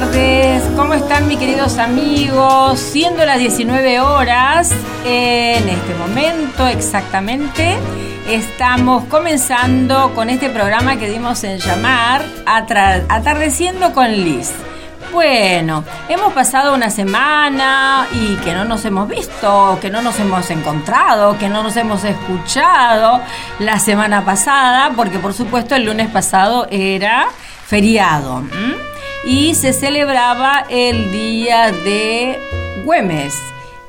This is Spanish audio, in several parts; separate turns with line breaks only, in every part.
tardes. ¿Cómo están mis queridos amigos? Siendo las 19 horas, en este momento exactamente, estamos comenzando con este programa que dimos en llamar Atardeciendo con Liz. Bueno, hemos pasado una semana y que no nos hemos visto, que no nos hemos encontrado, que no nos hemos escuchado la semana pasada, porque por supuesto el lunes pasado era feriado y se celebraba el día de Güemes.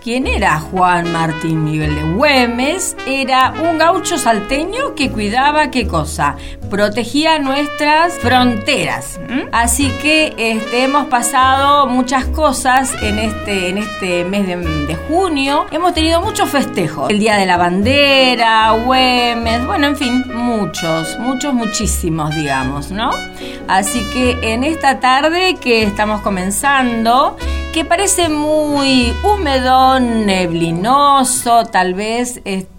¿Quién era Juan Martín Miguel de Güemes? Era un gaucho salteño que cuidaba qué cosa? Protegía nuestras fronteras. Así que este, hemos pasado muchas cosas en este, en este mes de, de, junio. Hemos tenido muchos festejos. El Día de la Bandera, Güemes, bueno, en fin, muchos, muchos, muchísimos, digamos, ¿no? Así que en esta tarde que estamos comenzando, que parece muy húmedo, neblinoso, tal vez este,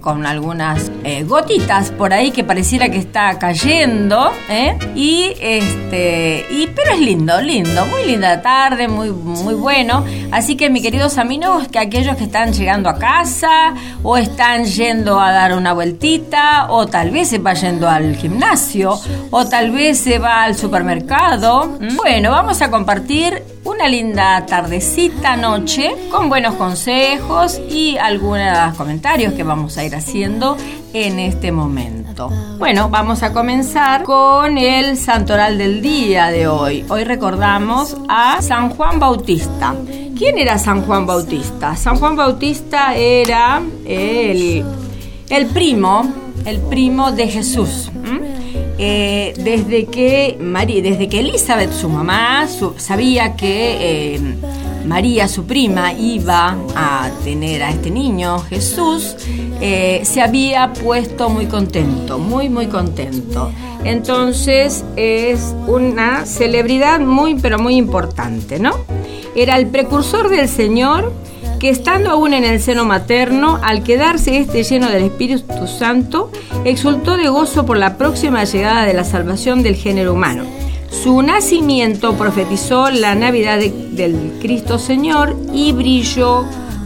con algunas eh, gotitas por ahí que pareciera que está cayendo, ¿eh? y este, y pero es lindo, lindo, muy linda tarde, muy, muy bueno. Así que mis queridos amigos, que aquellos que están llegando a casa o están yendo a dar una vueltita, o tal vez se va yendo al gimnasio, o tal vez se va al supermercado. Bueno, vamos a compartir una linda tardecita, noche, con buenos consejos y algunos comentarios que vamos a ir haciendo en este momento. Bueno, vamos a comenzar con el santoral del día de hoy. Hoy recordamos a San Juan Bautista. ¿Quién era San Juan Bautista? San Juan Bautista era el, el primo, el primo de Jesús. Eh, desde que María, desde que Elizabeth, su mamá, sabía que eh, María, su prima, iba a tener a este niño, Jesús, eh, se había puesto muy contento, muy, muy contento. Entonces es una celebridad muy, pero muy importante, ¿no? Era el precursor del Señor que estando aún en el seno materno, al quedarse este lleno del Espíritu Santo, exultó de gozo por la próxima llegada de la salvación del género humano. Su nacimiento profetizó la Navidad del Cristo Señor y brilló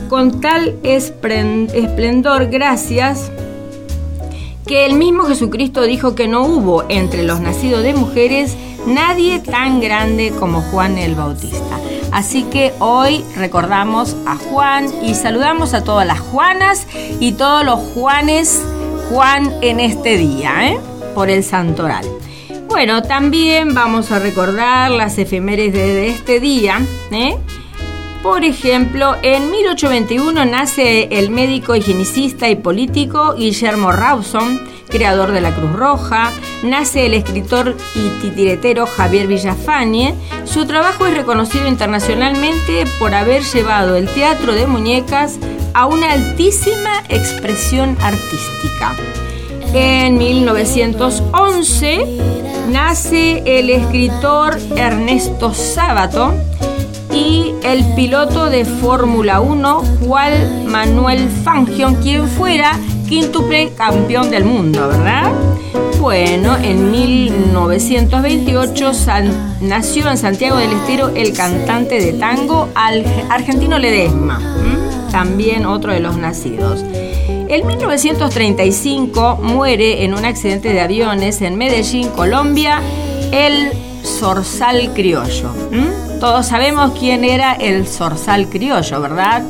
con tal esplendor gracias que el mismo Jesucristo dijo que no hubo entre los nacidos de mujeres nadie tan grande como Juan el Bautista. Así que hoy recordamos a Juan y saludamos a todas las Juanas y todos los Juanes Juan en este día, ¿eh? por el santoral. Bueno, también vamos a recordar las efemérides de este día. ¿eh? Por ejemplo, en 1821 nace el médico higienicista y político Guillermo Rawson, creador de la Cruz Roja, nace el escritor y titiretero Javier Villafañe. Su trabajo es reconocido internacionalmente por haber llevado el teatro de muñecas a una altísima expresión artística. En 1911 nace el escritor Ernesto Sábato y el piloto de Fórmula 1 Juan Manuel Fangio, quien fuera quíntuple campeón del mundo, ¿verdad? Bueno, en 1928 nació en Santiago del Estero el cantante de tango argentino Ledesma, también otro de los nacidos. En 1935 muere en un accidente de aviones en Medellín, Colombia, el zorzal criollo. Todos sabemos quién era el zorzal criollo, ¿verdad?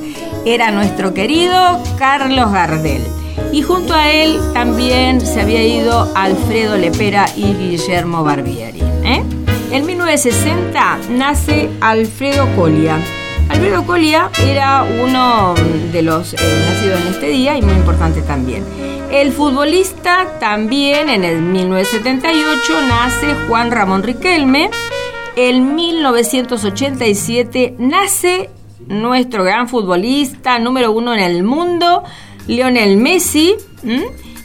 Era nuestro querido Carlos Gardel y junto a él también se había ido Alfredo Lepera y Guillermo Barbieri. ¿eh? En 1960 nace Alfredo Colia. Alfredo Colia era uno de los eh, nacidos en este día y muy importante también. El futbolista también en el 1978 nace Juan Ramón Riquelme. En 1987 nace nuestro gran futbolista número uno en el mundo, Lionel Messi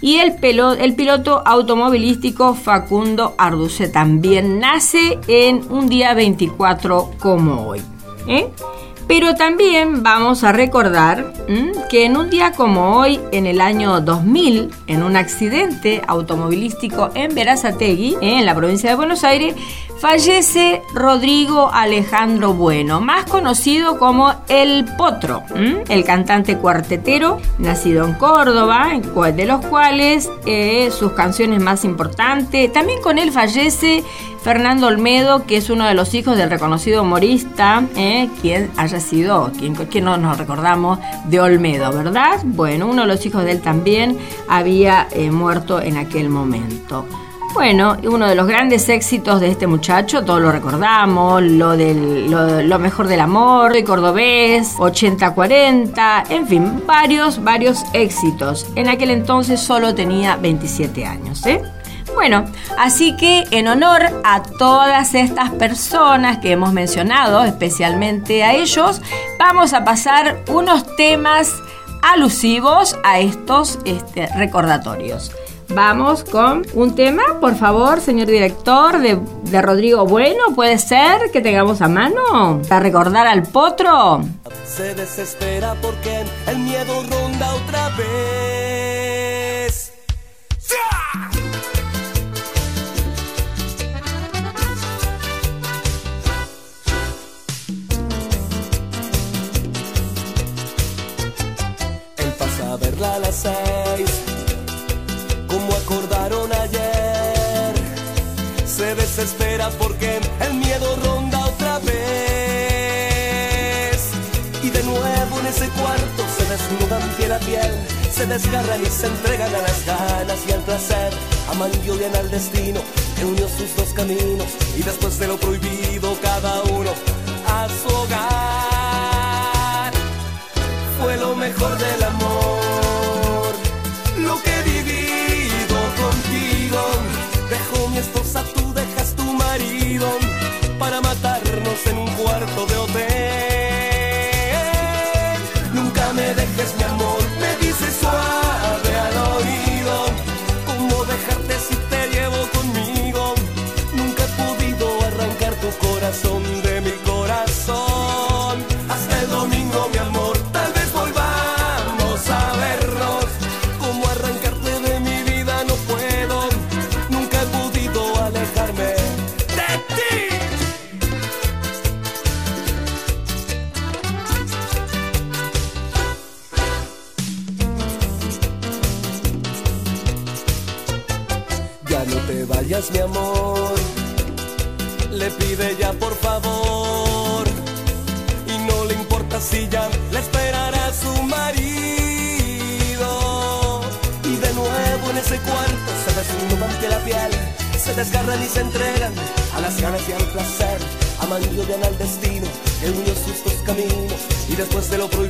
y el, el, piloto automovilístico Facundo Arduce también nace en un día 24 como hoy. ¿eh? Pero también vamos a recordar que en un día como hoy, en el año 2000, en un accidente automovilístico en Verazategui, en la provincia de Buenos Aires, fallece Rodrigo Alejandro Bueno, más conocido como El Potro, el cantante cuartetero, nacido en Córdoba, de los cuales eh, sus canciones más importantes. También con él fallece Fernando Olmedo, que es uno de los hijos del reconocido humorista, eh, quien haya sido, quien, no nos recordamos, de Olmedo, ¿verdad? Bueno, uno de los hijos de él también había eh, muerto en aquel momento. Bueno, uno de los grandes éxitos de este muchacho, todos lo recordamos, lo, del, lo, mejor del amor, de cordobés, 80-40, en fin, varios, varios éxitos. En aquel entonces solo tenía 27 años, ¿eh? Bueno, así que en honor a todas estas personas que hemos mencionado, especialmente a ellos, vamos a pasar unos temas alusivos a estos este, recordatorios. Vamos con un tema, por favor, señor director, de, de, Rodrigo Bueno. ¿Puede ser que tengamos a mano para recordar al potro?
Se desespera porque el miedo ronda otra vez. Él pasa a verla a las seis como acordaron ayer. Se desespera porque el miedo ronda otra vez. Y de nuevo en ese cuarto se desnudan piel a piel, se desgarran y se entregan a las ganas y al placer. Aman y odian al destino que unió sus dos caminos y después de lo prohibido cada uno a su hogar. Fue lo mejor del amor, matarnos en un cuarto de hotel. Se entregan a las ganas y al placer. Aman y al destino que unió sus caminos. Y después de lo prohibido,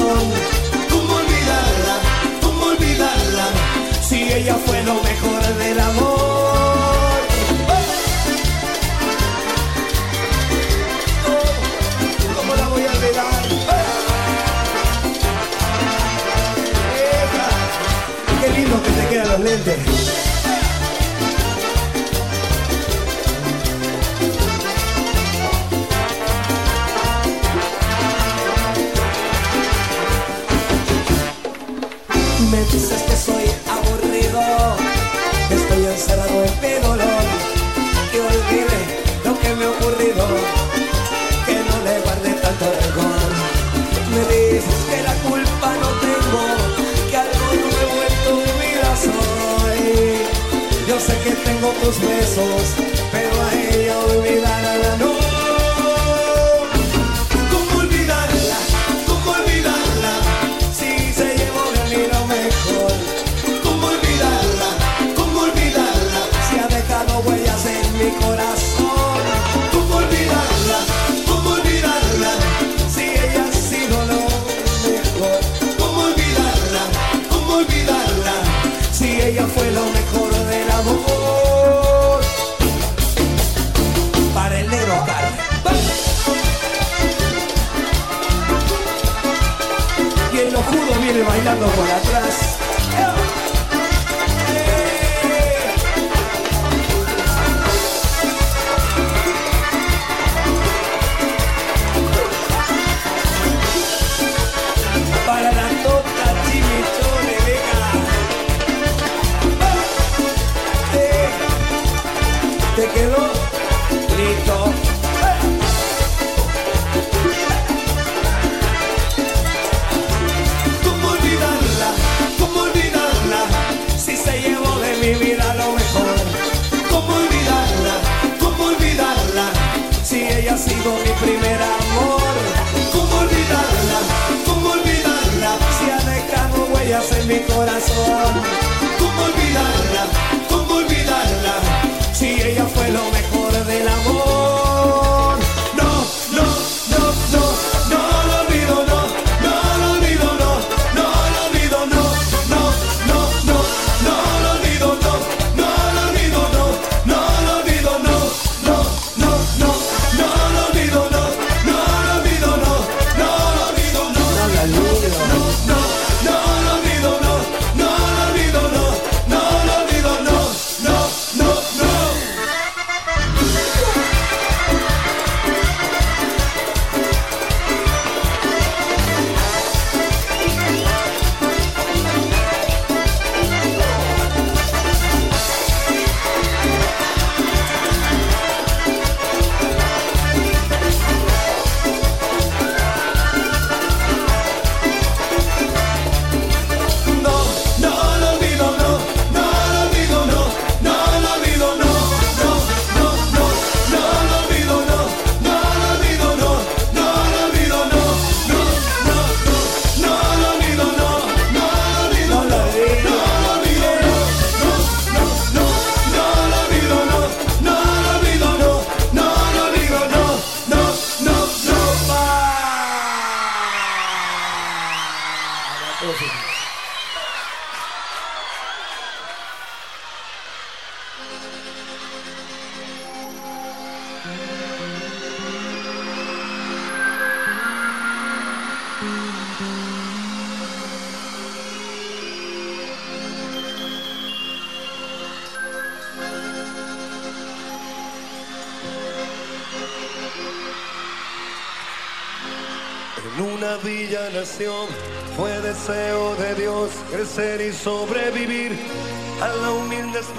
corazón. ¿Cómo olvidarla? ¿Cómo olvidarla? Si ella fue lo mejor del amor. Oh. ¿Cómo la voy a olvidar? Oh. ¡Qué lindo que te quedan los lentes! tengo tus besos.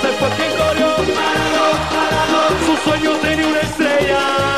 se fue quien corrió. Su sueño tenía una estrella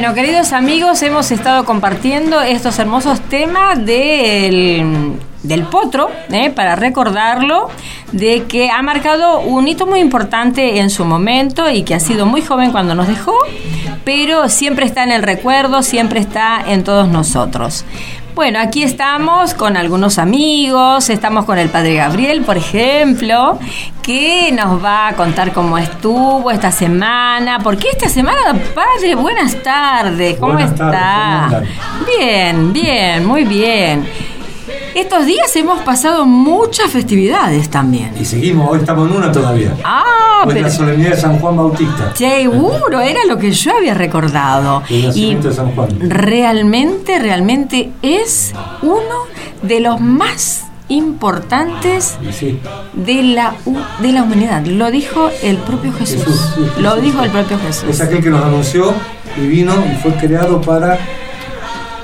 Bueno, queridos amigos, hemos estado compartiendo estos hermosos temas del, del potro, ¿eh? para recordarlo, de que ha marcado un hito muy importante en su momento y que ha sido muy joven cuando nos dejó, pero siempre está en el recuerdo, siempre está en todos nosotros. Bueno, aquí estamos con algunos amigos, estamos con el padre Gabriel, por ejemplo, que nos va a contar cómo estuvo esta semana, porque esta semana, padre, buenas tardes, ¿cómo
Buenas
está?
tardes, ¿cómo
bien, bien, muy bien. Estos días hemos pasado muchas festividades también.
Y seguimos, hoy estamos en una todavía.
Ah,
Hoy
pero
la solemnidad de San Juan Bautista.
seguro, era lo que yo había recordado.
El
Y
nacimiento de San Juan.
realmente, realmente es uno de los más importantes
Y sí,
de la, de la humanidad. Lo dijo el propio Jesús.
Jesús, sí,
Lo
sí.
dijo el propio Jesús.
es aquel que nos anunció y vino y fue creado para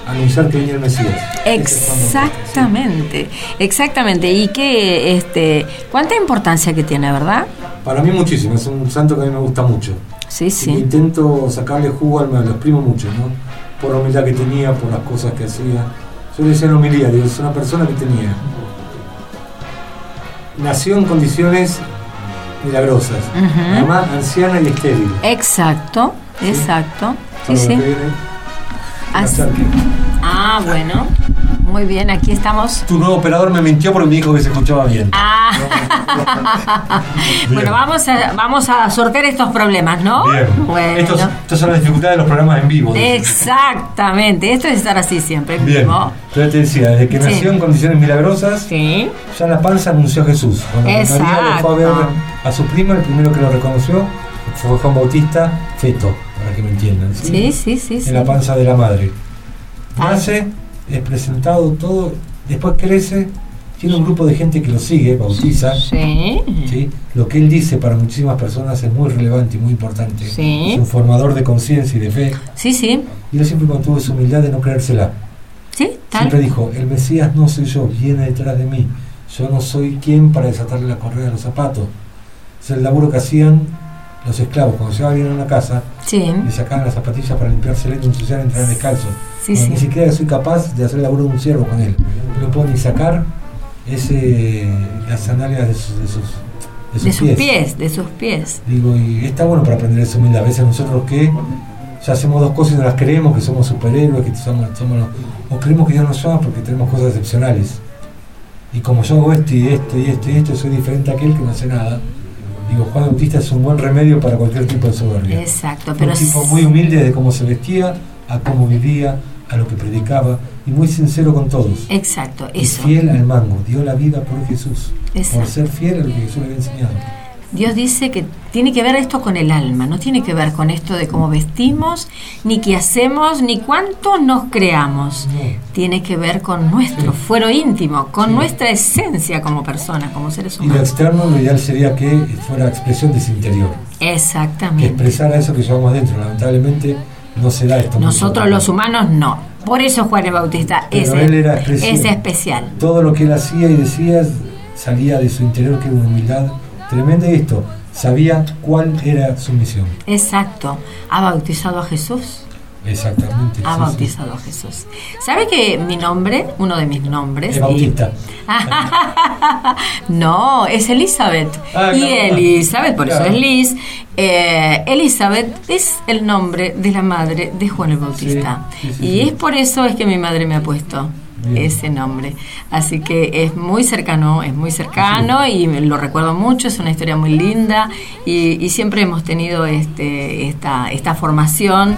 anunciar que venía el Mesías.
Exactamente, exactamente. Y que, este, cuánta importancia que tiene, ¿verdad?
Para mí muchísimo, es un santo que a mí me gusta mucho.
Sí,
Y
sí.
Intento sacarle jugo al me lo exprimo mucho, ¿no? Por la humildad que tenía, por las cosas que hacía. Yo le decía en homilía, digo, es una persona que tenía. Nació en condiciones milagrosas.
Ujú.
Además, anciana y estéril.
Exacto, exacto. Sí,
lo
sí. Así-
acerque.
Ah, bueno. Muy bien, aquí estamos.
Tu nuevo operador me mintió porque me dijo que se escuchaba bien.
Ah. bueno, vamos a, vamos a sortear estos problemas, ¿no?
Bien.
Bueno.
Estos, estas son las dificultades de los programas en vivo.
Exactamente, esto es estar así siempre. en
Bien.
vivo.
Entonces te decía, desde que
Sí.
nació en condiciones milagrosas,
Sí.
ya en la panza anunció a Jesús. Cuando María fue a ver a su prima, el primero que lo reconoció fue Juan Bautista, feto, para que me entiendan.
Sí, sí, sí. sí.
En la panza de la madre.
Ah.
Nace, es presentado todo, después crece, tiene un grupo de gente que lo sigue, bautiza.
Sí.
¿sí? Lo que él dice para muchísimas personas es muy relevante y muy importante.
Sí.
Es un formador de conciencia y de fe.
Sí, sí.
Y él siempre mantuvo esa humildad de no creérsela.
Sí, tal.
Siempre dijo, el Mesías no soy yo, viene detrás de mí. Yo no soy quien para desatarle la correa de los zapatos. Es el laburo que hacían los esclavos. Cuando llegaban bien a una casa,
Sí.
le sacaban las zapatillas para limpiarse el ensuciar, entrar descalzo.
Sí,
Bueno,
sí.
Ni siquiera soy capaz de hacer el laburo de un siervo con él. No puedo ni sacar ese, las sandalias de sus, de sus, de sus
De sus
pies.
pies, de sus pies.
Digo, y está bueno para aprender esa humildad. A veces nosotros que ya hacemos dos cosas y no las creemos, que somos superhéroes, que somos, somos los- o creemos que Dios nos llama porque tenemos cosas excepcionales. Y como yo hago esto y esto y esto y esto, soy diferente a aquel que no hace nada. Digo, Juan Bautista es un buen remedio para cualquier tipo de soberbia.
Exacto, pero
un tipo muy humilde de cómo se vestía, a cómo vivía, a lo que predicaba y muy sincero con todos.
Exacto,
Y
eso.
fiel al mango, dio la vida por Jesús,
Exacto.
por ser fiel a lo que Jesús le había enseñado.
Dios dice que tiene que ver esto con el alma, no tiene que ver con esto de cómo vestimos, ni qué hacemos, ni cuánto nos creamos. Tiene que ver con nuestro
Sí.
fuero íntimo, con
Sí.
nuestra esencia como personas, como seres
Y lo
humanos.
externo, lo ideal sería que fuera expresión de ese interior, que
Exactamente.
expresara eso que llevamos dentro. Lamentablemente no se da esto.
Nosotros los humanos no. Por eso Juan el Bautista
Pero
es,
él era
es especial.
Todo lo que él hacía y decía salía de su interior, que era una humildad tremenda. Y esto, sabía cuál era su misión.
Exacto. Ha bautizado a Jesús.
Exactamente.
Ha
sí, sí.
bautizado a Jesús. ¿Sabe que mi nombre, uno de mis nombres,
Es
y-
Bautista.
no, es Elizabeth.
Ah,
y. Elizabeth, por
Claro.
eso es Liz. eh, Elizabeth es el nombre de la madre de Juan el Bautista.
Sí,
y es por eso es que mi madre me ha puesto
Bien.
ese nombre. Así que es muy cercano, es muy cercano y lo recuerdo mucho, es una historia muy linda y, y siempre hemos tenido este, esta, esta formación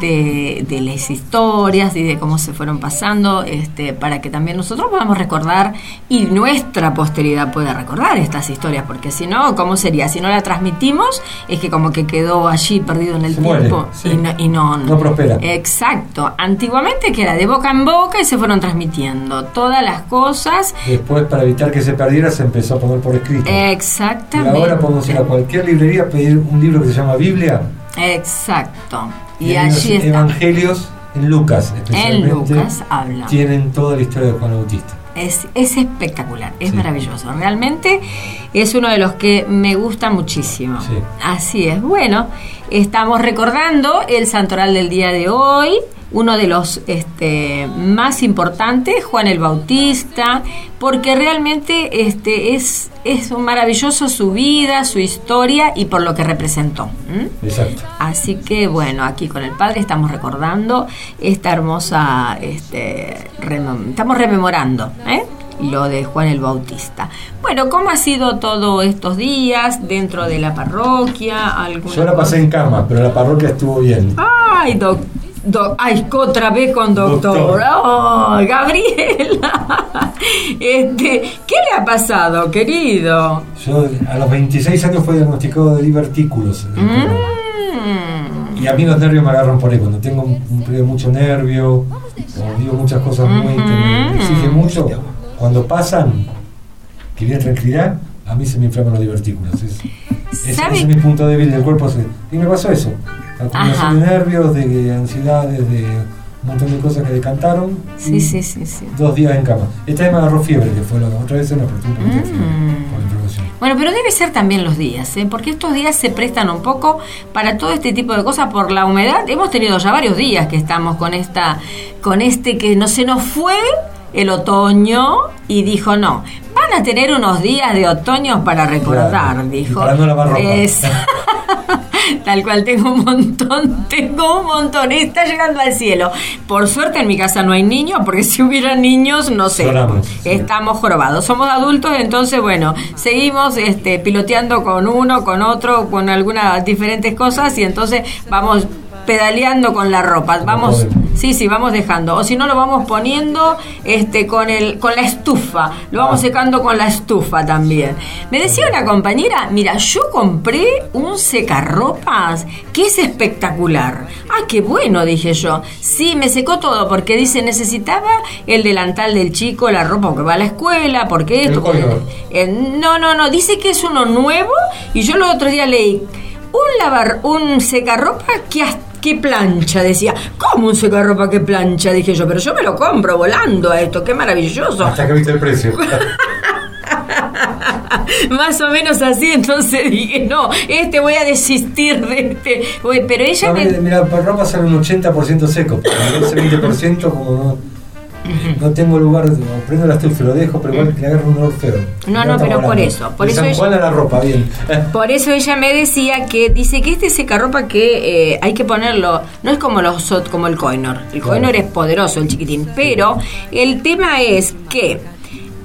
de, de las historias y de cómo se fueron pasando este, para que también nosotros podamos recordar y nuestra posteridad pueda recordar estas historias, porque si no, ¿cómo sería? Si no la transmitimos, es que como que quedó allí perdido en el
Se muere,
tiempo
sí.
y no, y no,
No prospera.
Exacto. Antiguamente que era de boca en boca y se fueron transmitiendo todas las cosas.
Después, para evitar que se perdiera, se empezó a poner por escrito. y
Exactamente.
ahora podemos ir a cualquier librería a pedir un libro que se llama Biblia.
Exacto. Y,
unos
allí está.
evangelios en Lucas,
En
especialmente.
Lucas habla.
Tienen toda la historia de Juan Bautista.
Es, es espectacular, es maravilloso. Realmente es uno de los que me gusta muchísimo. Así es. Bueno, estamos recordando el santoral del día de hoy uno de los este, más importantes, Juan el Bautista, porque realmente este, es, es maravilloso su vida, su historia y por lo que representó.
Exacto.
Así que bueno, aquí con el Padre estamos recordando esta hermosa, este, estamos rememorando. ¿eh? lo de Juan el Bautista. Bueno, ¿cómo ha sido todos estos días dentro de la parroquia?
Yo la pasé en cama, pero la parroquia estuvo bien.
Ay, doctor ay, otra vez con doctor. Oh, Gabriela. Este, ¿Qué le ha pasado, querido?
Yo a los 26 años fue diagnosticado de divertículos. Mm. Y a mí los nervios me agarran por ahí. Cuando tengo un, periodo de mucho nervio, o digo muchas cosas muy que me exigen mucho, cuando pasan, que viene tranquilidad, a mí se me inflaman los divertículos. ese es mi punto débil del cuerpo. Y me pasó eso acumulación de nervios, de ansiedades, de un montón de cosas que decantaron.
Sí, sí, sí, sí.
Dos días en cama. Esta vez me agarró fiebre, que fue la otra vez en la mm.
Bueno, pero debe ser también los días, ¿eh? porque estos días se prestan un poco para todo este tipo de cosas por la humedad. Hemos tenido ya varios días que estamos con esta, con este que no se nos fue el otoño y dijo no, van a tener unos días de otoño para recordar, dijo.
para no lavar ropa.
Tal cual, tengo un montón, tengo un montón, está llegando al cielo. Por suerte en mi casa no hay niños, porque si hubiera niños, no sé, estamos jorobados. Somos adultos, entonces, bueno, seguimos este, piloteando con uno, con otro, con algunas diferentes cosas y entonces vamos pedaleando con la ropa. Vamos, sí, sí, vamos dejando. O si no lo vamos poniendo este con el con la estufa. Lo vamos ah. secando con la estufa también. Me decía una compañera, mira, yo compré un secarropas que es espectacular. Ah, qué bueno, dije yo. Sí, me secó todo porque dice, necesitaba el delantal del chico, la ropa que va a la escuela, porque esto. Eh, no, no, no, dice que es uno nuevo y yo el otro día leí un lavar, un secarropa que hasta ¿Qué plancha? Decía, ¿cómo un secarropa que plancha? Dije yo, pero yo me lo compro volando a esto, qué maravilloso.
Hasta que viste el precio.
Más o menos así, entonces dije, no, este voy a desistir de este. Pero ella
me... Mira, para ropa sale un 80% seco, ese 20% como no no tengo lugar, prendo la estufa, lo dejo, pero igual le agarro un olor feo.
No, no, pero por eso. Por eso
ella, la ropa, bien.
Por eso ella me decía que dice que este secarropa que eh, hay que ponerlo, no es como los como el Coinor. El Coinor es poderoso, el chiquitín, pero el tema es que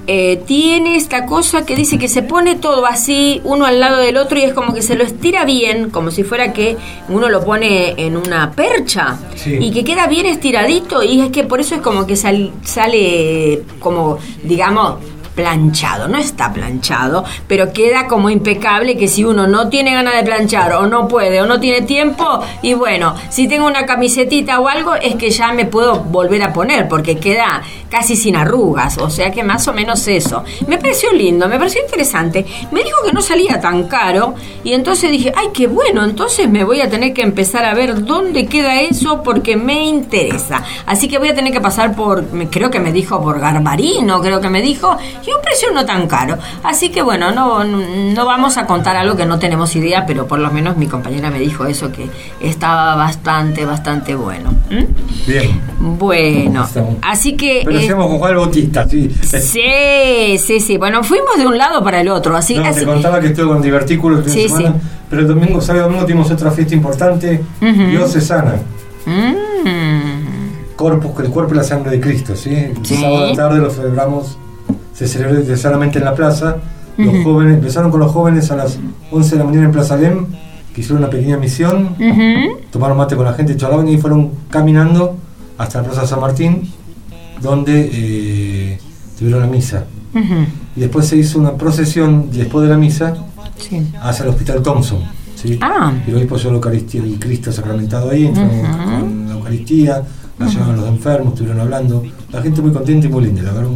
eh, tiene esta cosa que dice que se pone todo así, uno al lado del otro, y es como que se lo estira bien, como si fuera que uno lo pone en una percha, y que queda bien estiradito, y es que por eso es como que sale como, digamos, planchado, no está planchado, pero queda como impecable que si uno no tiene ganas de planchar o no puede o no tiene tiempo, y bueno, si tengo una camisetita o algo, es que ya me puedo volver a poner porque queda casi sin arrugas, o sea que más o menos eso. Me pareció lindo, me pareció interesante. Me dijo que no salía tan caro y entonces dije, ay, qué bueno, entonces me voy a tener que empezar a ver dónde queda eso porque me interesa. Así que voy a tener que pasar por, creo que me dijo por Garbarino, creo que me dijo, y un precio no tan caro. Así que bueno, no, no vamos a contar algo que no tenemos idea, pero por lo menos mi compañera me dijo eso, que estaba bastante, bastante bueno.
¿Mm? Bien.
Bueno, así que...
Pero eh, con Juan Bautista, sí.
Sí, sí, sí. Bueno, fuimos de un lado para el otro. Así,
no, te contaba que estuve con divertículos sí, sí. pero el domingo, sábado domingo tuvimos otra fiesta importante, diocesana. Mm. Corpus, el cuerpo y la sangre de Cristo, ¿sí? El sábado de tarde lo celebramos se celebró solamente en la plaza. Los jóvenes empezaron con los jóvenes a las 11 de la mañana en Plaza Lem, que hicieron una pequeña misión, tomaron mate con la gente, charlaban y fueron caminando hasta la Plaza San Martín, donde eh, tuvieron la misa. Y después se hizo una procesión después de la misa hacia el Hospital Thompson. ¿sí?
Ah.
Y el obispo la Eucaristía, el Cristo sacramentado ahí, con la Eucaristía, la los enfermos, estuvieron hablando. La gente muy contenta y muy linda, la verdad,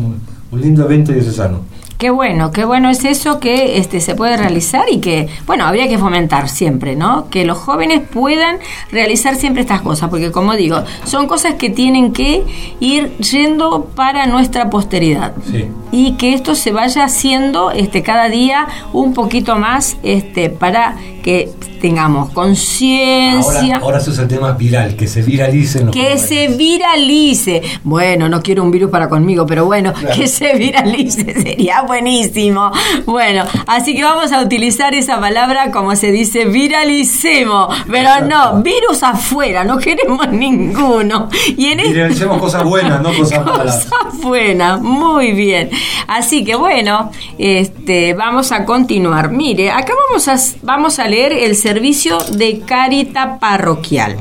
un lindo evento diocesano.
Qué bueno, qué bueno es eso que este se puede realizar y que, bueno, habría que fomentar siempre, ¿no? Que los jóvenes puedan realizar siempre estas cosas, porque como digo, son cosas que tienen que ir yendo para nuestra posteridad.
Sí.
Y que esto se vaya haciendo este cada día un poquito más este para que tengamos conciencia.
Ahora, ahora se usa el tema viral, que se viralicen los
Que
jóvenes.
se viralice. Bueno, no quiero un virus para conmigo, pero bueno, que se viralice sería buenísimo. Bueno, así que vamos a utilizar esa palabra como se dice, viralicemos. Pero no, virus afuera, no queremos ninguno. Y en este-
Viralicemos cosas buenas, no cosas malas.
Cosas buenas, muy bien. Así que bueno, este, vamos a continuar. Mire, acá vamos a, vamos a leer el servicio de Carita Parroquial.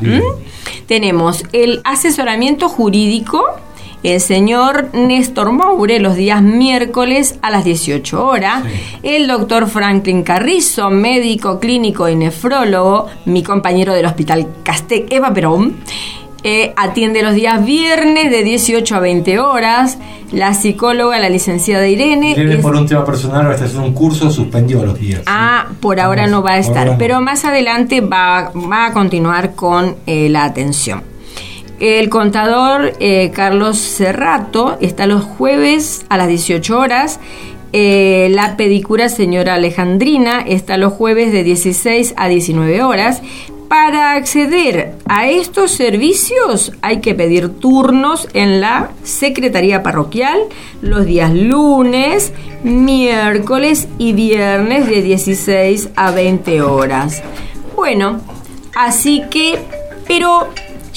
Tenemos el asesoramiento jurídico. El señor Néstor Moure los días miércoles a las 18 horas. El doctor Franklin Carrizo, médico clínico y nefrólogo, mi compañero del hospital Castec, Eva Perón. Eh, atiende los días viernes de 18 a 20 horas. La psicóloga, la licenciada Irene.
Irene,
es-
por un tema personal, está haciendo un curso, suspendió los días.
Ah,
¿sí?
por ahora
Vamos,
no va a estar,
no.
pero más adelante va, va a continuar con eh, la atención. El contador eh, Carlos Cerrato está los jueves a las 18 horas. Eh, la pedicura señora Alejandrina está los jueves de 16 a 19 horas. Para acceder a estos servicios hay que pedir turnos en la Secretaría Parroquial los días lunes, miércoles y viernes de 16 a 20 horas. Bueno, así que, pero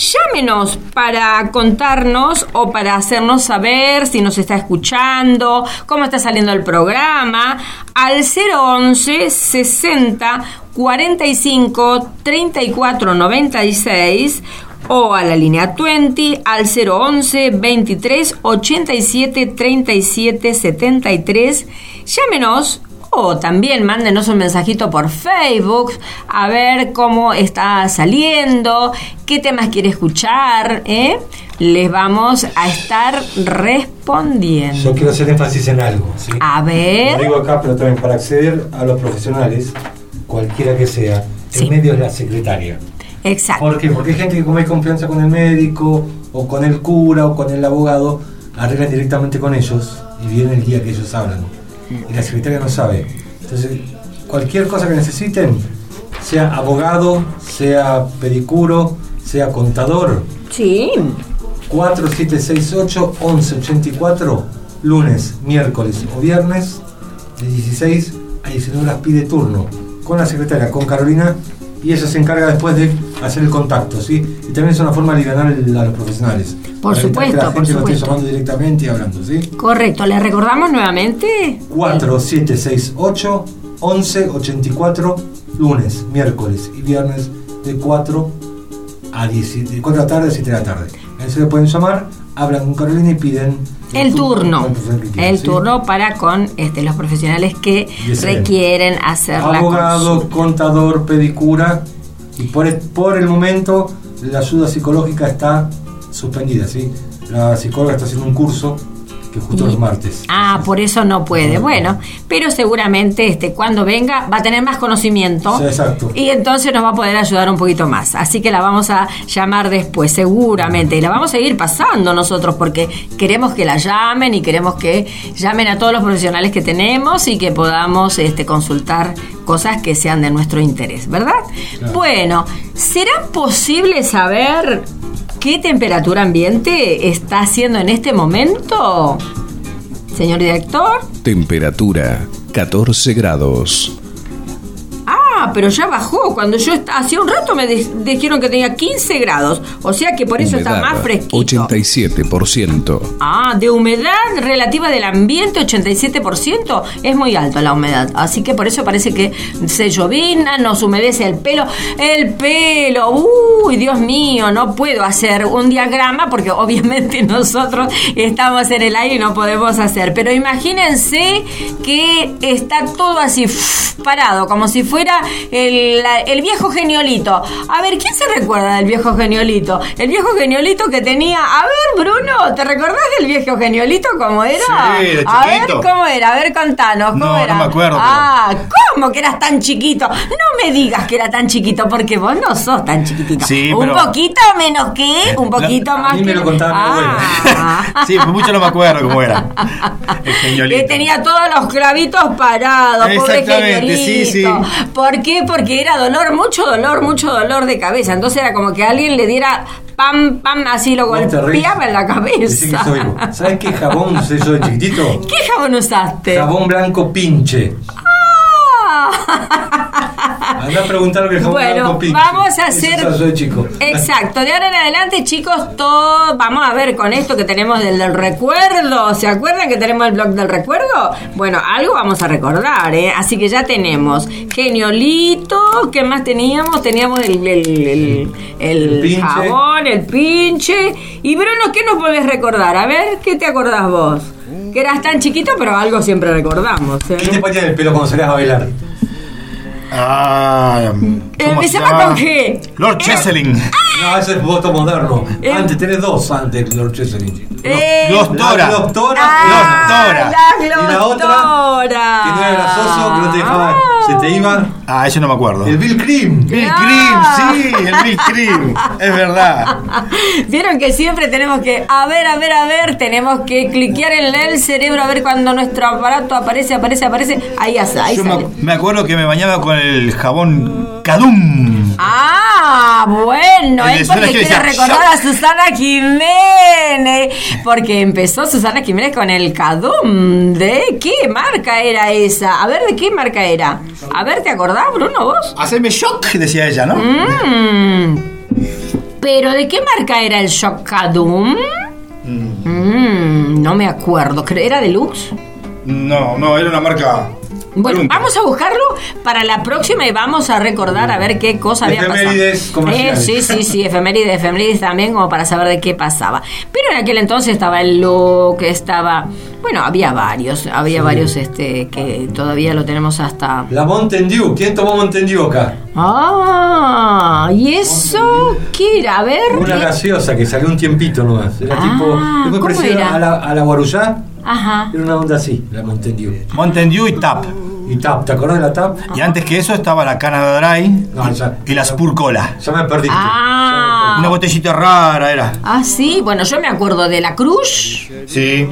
llámenos para contarnos o para hacernos saber si nos está escuchando, cómo está saliendo el programa, al 011 60 45 34 96 o a la línea 20 al 011 23 87 37 73. Llámenos o también mándenos un mensajito por Facebook a ver cómo está saliendo, qué temas quiere escuchar. ¿eh? Les vamos a estar respondiendo.
Yo quiero hacer énfasis en algo. ¿sí?
A
Lo
ver.
digo acá, pero también para acceder a los profesionales, cualquiera que sea,
Sí.
el medio es la secretaria.
Exacto.
¿Por qué? Porque hay gente que como hay confianza con el médico, o con el cura, o con el abogado, arreglan directamente con ellos y viene el día que ellos hablan. Y la secretaria no sabe. Entonces, cualquier cosa que necesiten, sea abogado, sea pedicuro, sea contador,
Sí.
4768-1184, lunes, miércoles o viernes, de 16 a 19 horas pide turno con la secretaria, con Carolina, y ella se encarga después de hacer el contacto, ¿sí? Y también es una forma de ganar a los profesionales.
Por
Para evitar que
supuesto,
la
por
gente no esté
supuesto.
llamando directamente y hablando, ¿sí?
Correcto. ¿Le recordamos nuevamente?
4768-1184, lunes, miércoles y viernes de 4 a 10, de 4 de la tarde a 7 de la tarde. Ahí se le pueden llamar, hablan con Carolina y piden
El turno, el
¿sí?
turno para con este, los profesionales que requieren hacer la
Abogado, contador, pedicura y por, e- por el momento la ayuda psicológica está suspendida, ¿sí? La psicóloga está haciendo un curso que justo
Y-
los martes.
Ah, por eso no puede. Bueno, pero seguramente este, cuando venga va a tener más conocimiento.
Sí, exacto.
Y entonces nos va a poder ayudar un poquito más. Así que la vamos a llamar después, seguramente. Y la vamos a seguir pasando nosotros porque queremos que la llamen y queremos que llamen a todos los profesionales que tenemos y que podamos este, consultar cosas que sean de nuestro interés, ¿verdad?
Claro.
Bueno, ¿será posible saber qué temperatura ambiente está haciendo en este momento? Señor director.
Temperatura 14 grados.
Ah, pero ya bajó. Cuando yo hacía un rato me di- dijeron que tenía 15 grados. O sea que por eso está más fresquito.
87%.
Ah, de humedad relativa del ambiente, 87%. Es muy alto la humedad. Así que por eso parece que se llovina, nos humedece el pelo. El pelo, uy, Dios mío, no puedo hacer un diagrama porque obviamente nosotros estamos en el aire y no podemos hacer. Pero imagínense que está todo así parado, como si fuera el, la- el viejo geniolito. A ver, ¿quién se recuerda del viejo geniolito? El viejo geniolito que tenía. A ver, Bruno, ¿te recordás del viejo geniolito cómo era?
Sí, de
A ver,
chiquito.
¿cómo era? A ver, contanos, ¿cómo
No, no
era?
me acuerdo, pero-
Ah, ¿cómo que eras tan chiquito? No me digas que era tan chiquito, porque vos no sos tan chiquitito.
Sí,
Un
pero-
poquito menos que, un poquito
a
más
mí
que.
me lo contaba mi abuela.
Ah.
Sí, pues mucho no me acuerdo cómo era. El geniolito.
Que tenía todos los clavitos parados, pobre
Exactamente, sí,
geniolito.
sí.
¿Por qué? Porque era dolor, mucho dolor, mucho dolor de cabeza. Entonces era como que alguien le diera pam, pam, así lo golpeaba en la
que
cabeza.
¿Sabes qué jabón usé yo de chiquitito?
¿Qué jabón usaste?
Jabón blanco pinche. Anda a preguntar
Bueno, vamos a hacer.
chico.
Exacto, de ahora en adelante, chicos, todo. Vamos a ver con esto que tenemos del, del recuerdo. ¿Se acuerdan que tenemos el blog del recuerdo? Bueno, algo vamos a recordar, ¿eh? Así que ya tenemos Geniolito. ¿Qué más teníamos? Teníamos el, el, el- el
El pinche.
jabón, el pinche. Y Bruno, ¿qué nos podés recordar? A ver, ¿qué te acordás vos? Que eras tan chiquito, pero algo siempre recordamos. ¿eh?
¿Qué te ponía en el pelo cuando salías a bailar?
Ah, ¿cómo se
Empezaba
llama?
con G.
Lord Cheselin.
No, ese es voto moderno.
Eh.
Antes tenés dos antes, Lord Cheselin.
Eh,
Glostora.
La Glostora.
Ah,
Glostora.
la
Y la otra,
glostora.
Que no era grasoso, que no te dejaba, se te iba.
Ah, eso no me acuerdo.
El Bill Cream.
Bill
Ah.
Cream, sí, el Bill Cream. Es verdad.
Vieron que siempre tenemos que, a ver, a ver, a ver, tenemos que cliquear en el cerebro a ver cuando nuestro aparato aparece, aparece, aparece. Ahí, ahí
Yo
sale.
me, me acuerdo que me bañaba con el jabón Cadum.
Ah, bueno,
El de
es porque quiere
decía,
recordar a Susana Jiménez. Porque empezó Susana Jiménez con el Cadum. ¿De qué marca era esa? A ver, ¿de qué marca era? A ver, ¿te acordás, Bruno, vos?
Haceme shock, decía ella, ¿no?
Mm. Pero ¿de qué marca era el Shock Cadum? Mm, no me acuerdo. ¿Era deluxe?
No, no, era una marca.
Bueno, vamos a buscarlo para la próxima y vamos a recordar a ver qué cosa había pasado.
Efemérides
Eh, sí, sí, sí, efemérides, efemérides también como para saber de qué pasaba. Pero en aquel entonces estaba el look, estaba... Bueno, había varios, había varios este que todavía lo tenemos hasta...
La Mountain Dew. ¿Quién tomó Mountain Dew acá?
Ah, ¿y eso qué era? A ver...
Una
¿qué?
gaseosa que salió un tiempito nomás. Era
Ah,
tipo.
¿cómo era?
a la, a la Guarujá.
Ajá.
Era una onda así, la Mountain Dew.
Mountain Dew y Tap.
Y TAP, ¿te acordás de la TAP?
Y antes que eso estaba la Canada Dry
No, ya-
y la Spur Cola.
Ya me perdiste.
Ah.
Una botellita rara era.
Ah, sí, bueno, yo me acuerdo de la Cruz,
Sí.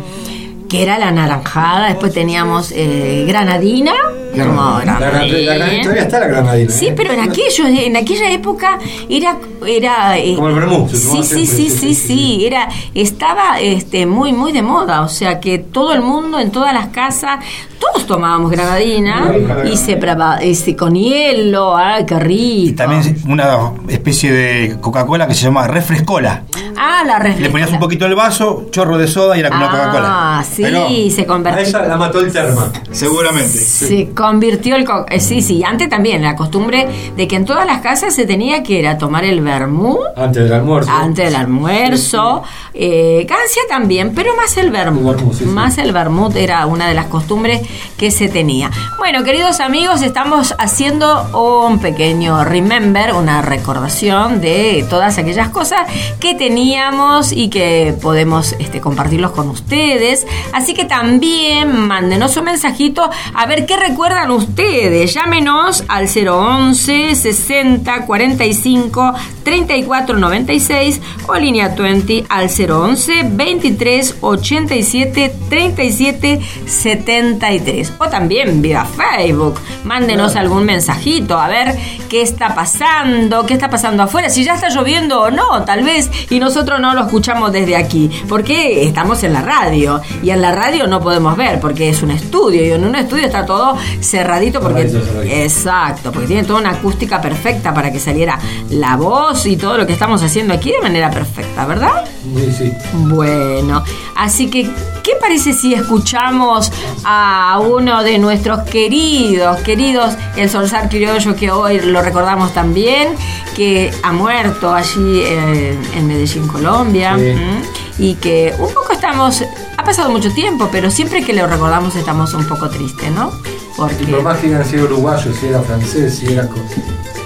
Que era la naranjada, después teníamos eh, granadina. como
La, la
granadina.
todavía está la granadina.
Sí,
¿eh?
pero en aquellos, en aquella época era, era eh,
Como el vermut, se
Sí, sí, sí, sí, sí, era, estaba, este, muy, muy de moda. O sea que todo el mundo, en todas las casas, todos tomábamos granadina y se probaba, este, con hielo, ay, qué rico.
Y también una especie de Coca-Cola que se llama Refrescola.
Ah, la
Le ponías un poquito el vaso, chorro de soda y era con una Coca-Cola.
Ah, sí,
Pero,
se
A
convirtió.
esa la mató el terma.
seguramente.
Se convirtió el... co- eh, sí, sí, antes también la costumbre de que en todas las casas se tenía que ir a tomar el vermú
Antes del almuerzo.
antes del almuerzo. Eh, también, pero más el vermut.
El vermut, sí, sí.
Más el vermut era una de las costumbres que se tenía. Bueno, queridos amigos, estamos haciendo un pequeño remember, una recordación de todas aquellas cosas que teníamos y que podemos este, compartirlos con ustedes. Así que también mándenos un mensajito a ver qué recuerdan ustedes. Llámenos al 011 60 45 34 96 o línea 20 al 011 23 87 37 73 o también vía Facebook. Mándenos algún mensajito a ver qué está pasando, qué está pasando afuera, si ya está lloviendo o no, tal vez, y nosotros no lo escuchamos desde aquí, porque estamos en la radio y en la radio no podemos ver porque es un estudio y en un estudio está todo cerradito porque
Cerradito, cerradito.
exacto, porque tiene toda una acústica perfecta para que saliera la voz y todo lo que estamos haciendo aquí de manera perfecta, ¿verdad?
Sí, sí.
Bueno, así que, ¿qué parece si escuchamos a uno de nuestros queridos, queridos, el Solsar Criollo, que hoy lo recordamos también, que ha muerto allí en Medellín, Colombia,
Sí.
¿m? Y que un poco estamos, ha pasado mucho tiempo, pero siempre que lo recordamos estamos un poco tristes, ¿no? Porque
Y por más que hubieran sido uruguayos, si era francés, si era.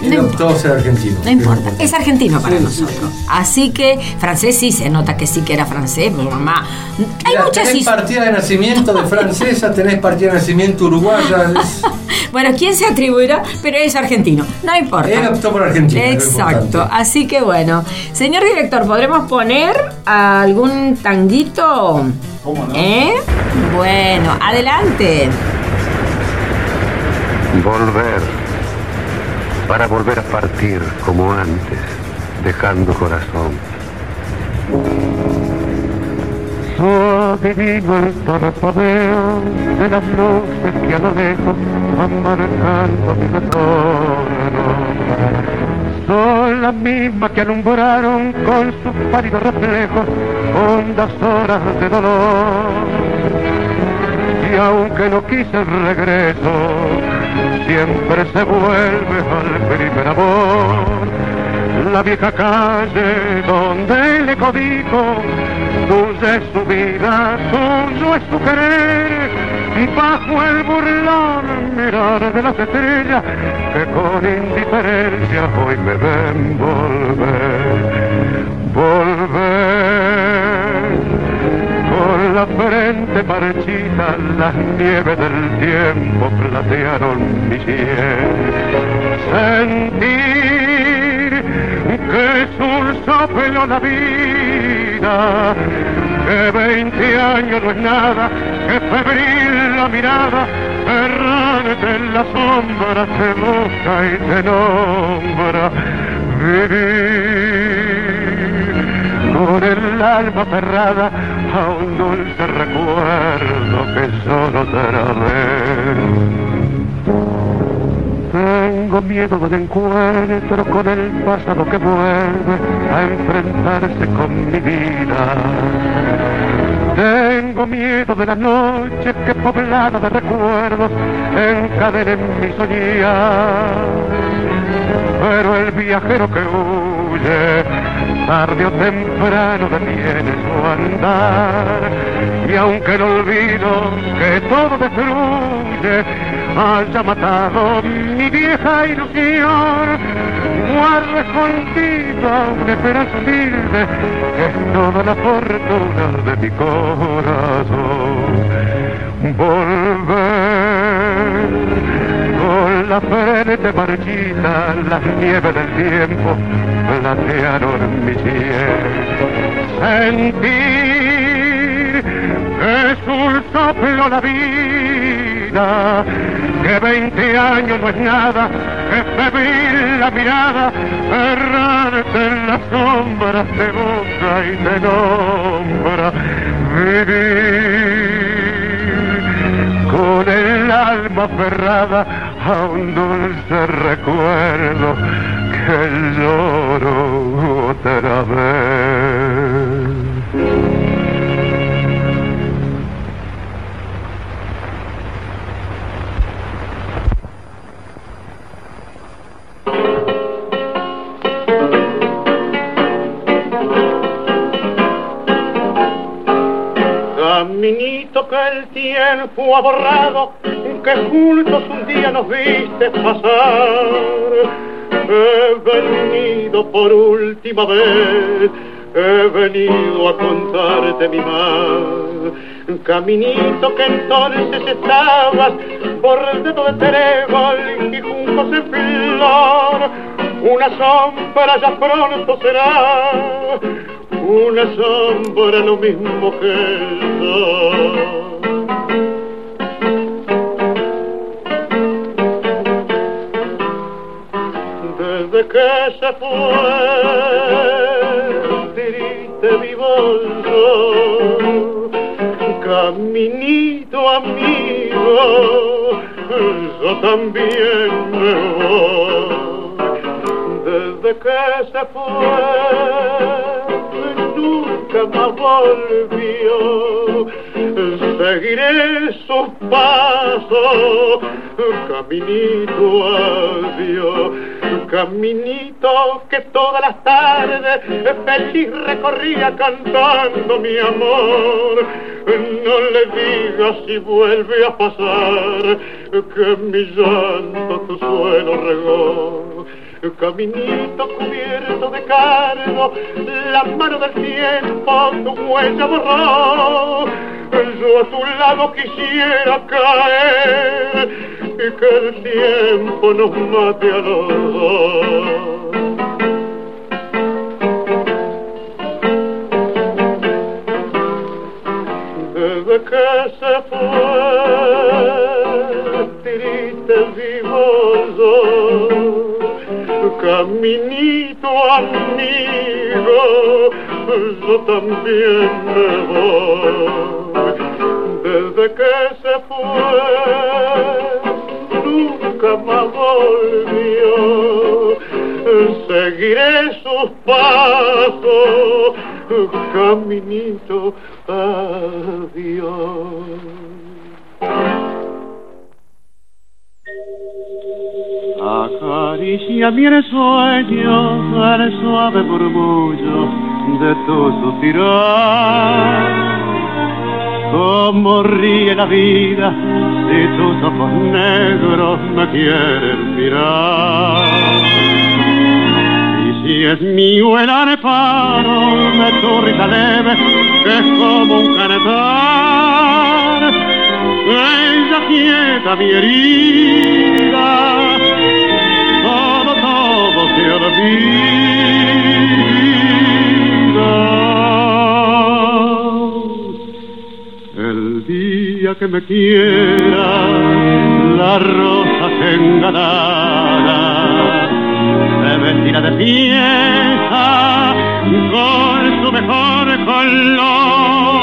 No
optó a ser argentino.
no importa, es argentino para
Sí, sí,
nosotros. Así que francés sí se nota que sí que era francés, porque mamá. Hay
Mira,
muchas
tenés partida de nacimiento de francesa, tenés partida de nacimiento uruguaya. es-
Bueno, ¿quién se atribuirá? Pero es argentino, no importa.
Él optó por Argentina.
Exacto, así que bueno. Señor director, ¿podremos poner algún tanguito?
¿Cómo no?
¿Eh? Bueno, adelante.
Volver. Para volver a partir como antes, dejando corazón. Suave vino el parpadeo de las luces que a lo lejos van marcando mi retorno. Son las mismas que alumbraron con sus pálidos reflejos hondas horas de dolor y aunque no quise el regreso, siempre se vuelve al primer amor. La vieja calle donde le codijo, tuya es su vida, tuyo es su querer, y bajo el burlón mirar de las estrellas que con indiferencia hoy me ven volver, volver. Con la frente marchita las nieves del tiempo platearon mi. Sentir que es un soplo la vida, que veinte años no es nada, que febril la mirada, errante en la sombra te busca y te nombra. Vivir con el alma cerrada a un dulce recuerdo que solo otra vez. Tengo miedo del encuentro con el pasado que vuelve a enfrentarse con mi vida. Tengo miedo de la noche que poblada de recuerdos encadenen mi soñar pero el viajero que huye tarde o temprano detiene su andar y aunque el olvido que todo destruye haya matado mi vieja ilusión. Guarda escondida una esperanza humilde es toda la fortuna de mi corazón. Volver con la frente marchita, las nieves del tiempo platearon mi piel. Sentir es un soplo la vida, que veinte años no es nada, que febril la mirada, errante en las sombras te busca y te nombra. Vivir con el alma aferrada a un dulce recuerdo que lloro otra vez.
Caminito que el tiempo ha borrado, que juntos un día nos viste pasar. He venido por última vez, he venido a contarte mi mal. Caminito que entonces estabas por el dedo de trébol y juncos en flor. Una sombra ya pronto será, una sombra lo mismo que el sol. Desde que se fue, triste bolso, caminito amigo, yo también me voy. Desde que se fue, más volvió. Seguiré sus pasos, caminito adiós,
caminito que todas las tardes feliz recorría cantando mi amor. No le digas si vuelve a pasar que mi llanto tu suelo regó. Caminito cubierto de cargo, la mano del tiempo tu huella borró. Yo a tu lado quisiera caer que el tiempo nos mate a los dos. Desde que se fue, triste vivo yo, caminito amigo, yo también me voy. Desde que se fue, nunca más volvió. Seguiré sus pasos, caminito, adiós.
Acaricia mi sueño el suave murmullo de tu suspirar. Como ríe la vida si tus ojos negros me quieren mirar. Y si es mío el areparo de tu risa leve, que es como un canetar, ella quieta mi herida, todo, todo se olvida. Día que me quiera, la rosa se engalara, se vestirá de pieza con su mejor color.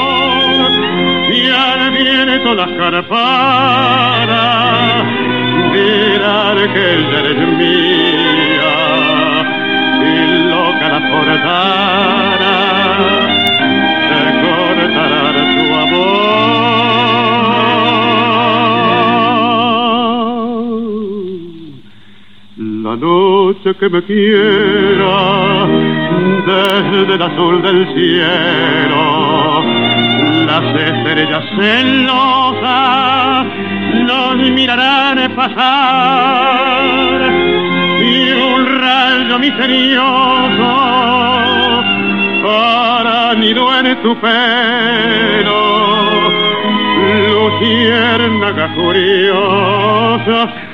Y al viento las carparas dirán que ella eres mía. Y loca la portara la noche que me quiera desde el azul del cielo. Las estrellas celosas nos mirarán pasar y un rayo misterioso para nido en tu pelo. Luciérnaga curiosa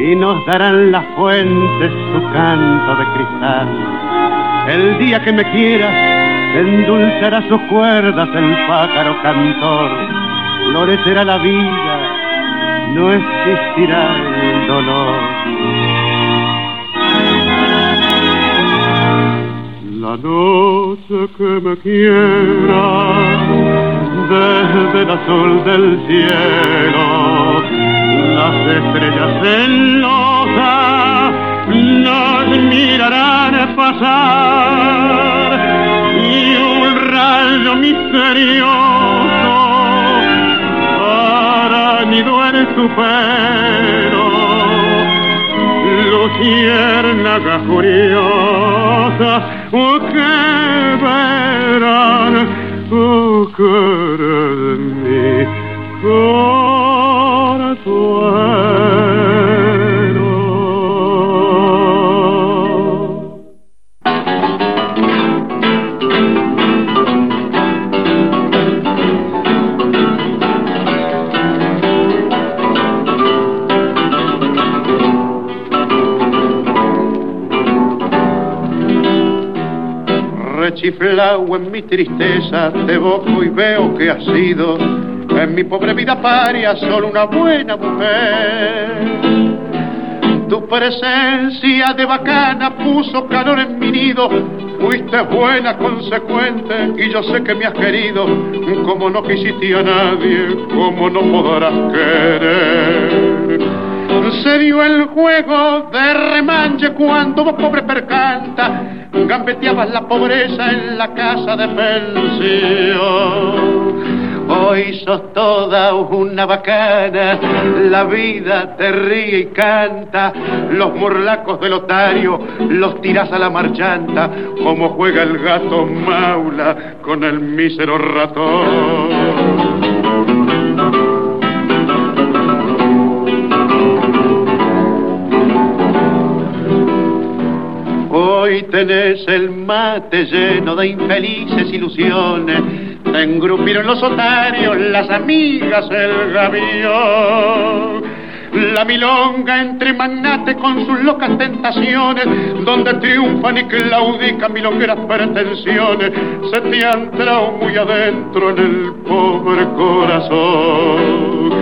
y nos darán las fuentes su canto de cristal. El día que me quieras, endulzará sus cuerdas el pájaro cantor, florecerá la vida, no existirá el dolor. La noche que me quiera, desde el azul del cielo, las estrellas celosas nos mirarán pasar y un rayo misterioso hará nido en su pelo luciérnaga curiosa oh, que verán oh, de mi.
Rechiflao en mi tristeza, te evoco y veo que has sido en mi pobre vida paria solo una buena mujer.
Tu presencia de bacana puso calor en mi nido. Fuiste buena, consecuente, y yo sé que me has querido. Como no quisiste a nadie, como no podrás querer. Se dio el juego de remanche cuando vos pobre percanta gambeteabas la pobreza en la casa de pensión. Hoy sos toda una bacana, la vida te ríe y canta, los morlacos del otario los tiras a la marchanta, como juega el gato maula con el mísero ratón. Hoy tenés el mate lleno de infelices ilusiones. Engrupieron los otarios, las amigas, el gavión. La milonga entre magnates con sus locas tentaciones, donde triunfan y claudican milongueras pretensiones, se te han muy adentro en el pobre corazón.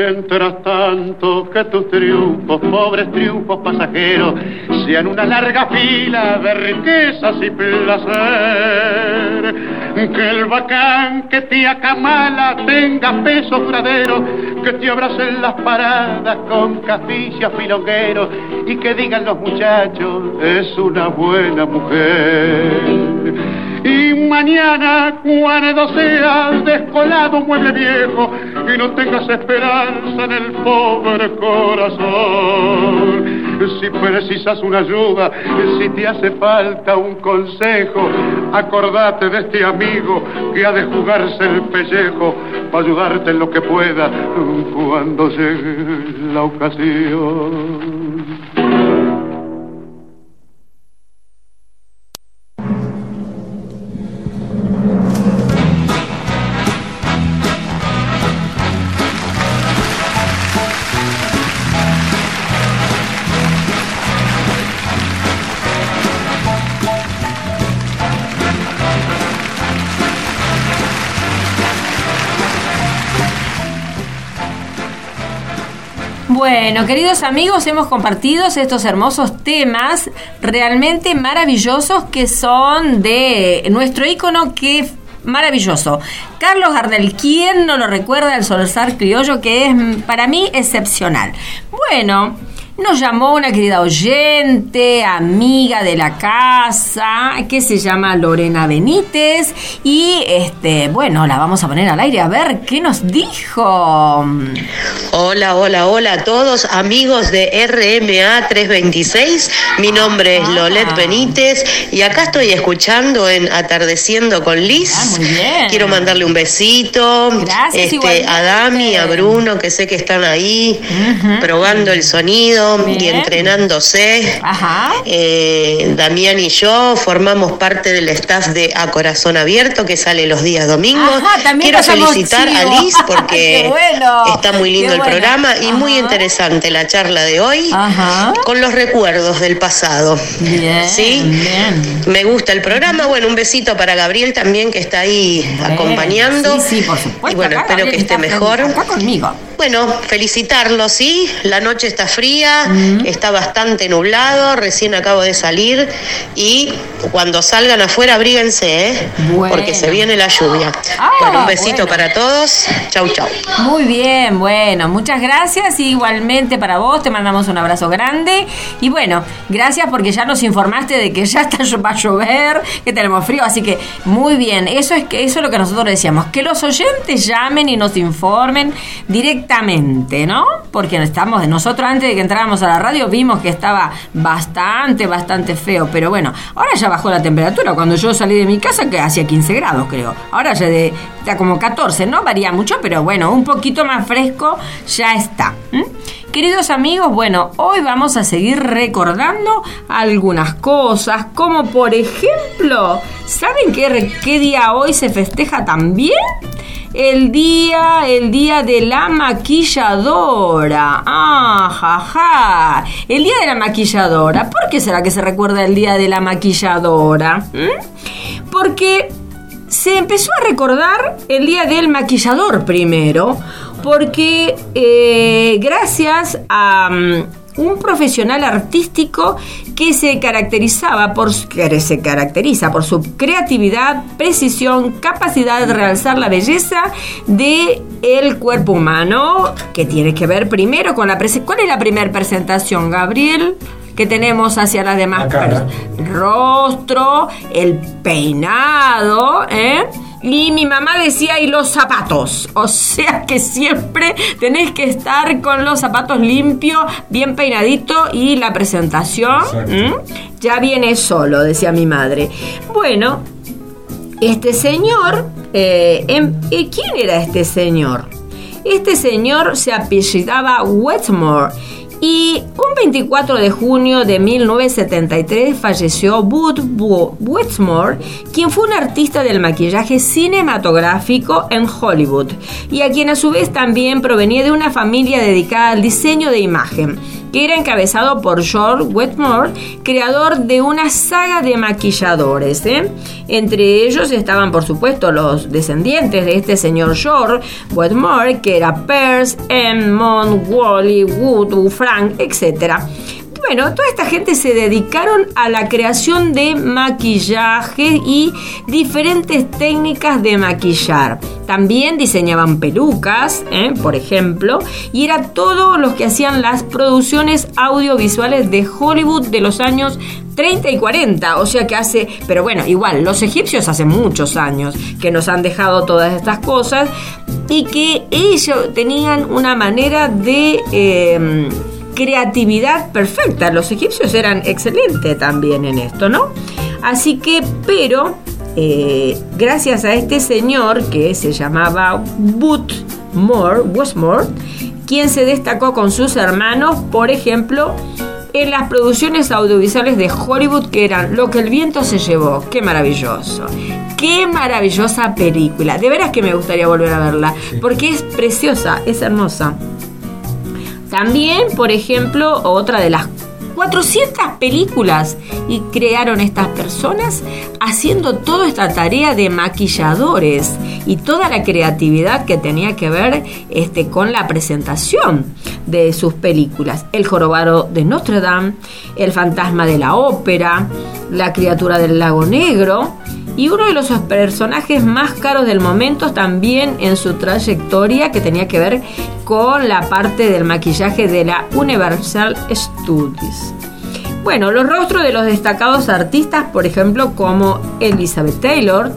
Mientras tanto que tus triunfos, pobres triunfos pasajeros, sean una larga fila de riquezas y placer. Que el bacán que te acamala tenga peso duradero, que te abracen las paradas con caficias filongueros y que digan los muchachos, es una buena mujer y mañana cuando seas descolado mueble viejo y no tengas esperanza en el pobre corazón. Si precisas una ayuda, si te hace falta un consejo, acordate de este amigo que ha de jugarse el pellejo para ayudarte en lo que pueda cuando llegue la ocasión.
Bueno, queridos amigos, hemos compartido estos hermosos temas realmente maravillosos que son de nuestro ícono que maravilloso. Carlos Gardel, ¿quién no lo recuerda el Solzar Criollo que es para mí excepcional? Bueno, nos llamó una querida oyente, amiga de la casa, que se llama Lorena Benítez. Y este, bueno, la vamos a poner al aire a ver qué nos dijo.
Hola, hola, hola a todos, amigos de RMA 326. Mi nombre es Lolet Benítez y acá estoy escuchando en Atardeciendo con Liz.
Ah, muy bien.
Quiero mandarle un besito
Gracias,
este, a Dami, a Bruno, que sé que están ahí probando el sonido y
Bien.
entrenándose.
Ajá.
Eh, Damián y yo formamos parte del staff de A Corazón Abierto que sale los días domingos.
Ajá, también
Quiero felicitar a. Liz porque
bueno.
está muy lindo el programa y muy interesante la charla de hoy
Ajá.
con los recuerdos del pasado.
Bien.
¿Sí?
Bien.
Me gusta el programa. Bueno, un besito para Gabriel también que está ahí acompañando.
Sí, sí, por supuesto.
Y bueno,
Acá
espero que esté mejor.
Acá conmigo.
Bueno, felicitarlo, sí. La noche está fría, está bastante nublado, recién acabo de salir y cuando salgan afuera abríguense, ¿eh?
Bueno.
Porque se viene la lluvia.
Ah,
bueno, un besito
bueno.
para todos. Chau, chau.
Muy bien, bueno, muchas gracias. Igualmente para vos, te mandamos un abrazo grande. Y bueno, gracias porque ya nos informaste de que ya está, va a llover, que tenemos frío. Así que muy bien, eso es, que, eso es lo que nosotros decíamos, que los oyentes llamen y nos informen directamente directamente, ¿no? Porque estamos, nosotros antes de que entráramos a la radio vimos que estaba bastante, bastante feo, pero bueno, ahora ya bajó la temperatura. Cuando yo salí de mi casa, que hacía 15 grados, creo. Ahora ya de, está como 14, no varía mucho, pero bueno, un poquito más fresco ya está. Queridos amigos, bueno, hoy vamos a seguir recordando algunas cosas, como por ejemplo, ¿saben qué, qué día hoy se festeja también? El día, el día de la maquilladora. Ah, jaja. El día de la maquilladora. ¿Por qué será que se recuerda el día de la maquilladora? Porque se empezó a recordar el día del maquillador primero, porque eh, gracias a mm, un profesional artístico que se caracterizaba por que se caracteriza por su creatividad, precisión, capacidad de realzar la belleza de el cuerpo humano, que tiene que ver primero con la ¿Cuál es la primera presentación, Gabriel? Que tenemos hacia las demás personas rostro, el peinado, ¿eh? Y mi mamá decía, y los zapatos. O sea que siempre tenés que estar con los zapatos limpios, bien peinadito y la presentación ya viene solo, decía mi madre. Bueno, este señor, eh, em- eh, ¿quién era este señor? Este señor se apellidaba Wetmore y un 24 de junio de 1973 falleció Bud Bu- Wetmore, quien fue un artista del maquillaje cinematográfico en Hollywood y a quien a su vez también provenía de una familia dedicada al diseño de imagen que era encabezado por George Wetmore, creador de una saga de maquilladores. ¿eh? Entre ellos estaban, por supuesto, los descendientes de este señor George Wetmore, que era Peirce, Edmond, Wally, Wood, Frank, etc. Bueno, toda esta gente se dedicaron a la creación de maquillaje y diferentes técnicas de maquillar. También diseñaban pelucas, ¿eh? por ejemplo, y era todos los que hacían las producciones audiovisuales de Hollywood de los años 30 y 40, o sea que hace, pero bueno, igual, los egipcios hace muchos años que nos han dejado todas estas cosas y que ellos tenían una manera de... eh, creatividad perfecta. Los egipcios eran excelentes también en esto, ¿no? Así que, pero, eh, gracias a este señor que se llamaba Boot Moore, Westmore, quien se destacó con sus hermanos, por ejemplo, en las producciones audiovisuales de Hollywood que eran Lo que el viento se llevó. Qué maravilloso. Qué maravillosa película. De veras que me gustaría volver a verla. Porque es preciosa, es hermosa. También, por ejemplo, otra de las 400 películas y crearon estas personas haciendo toda esta tarea de maquilladores y toda la creatividad que tenía que ver este, con la presentación de sus películas. El jorobado de Notre Dame, El fantasma de la ópera, La criatura del lago negro y uno de los personajes más caros del momento también en su trayectoria que tenía que ver con la parte del maquillaje de la Universal Studios. Bueno, los rostros de los destacados artistas, por ejemplo, como Elizabeth Taylor,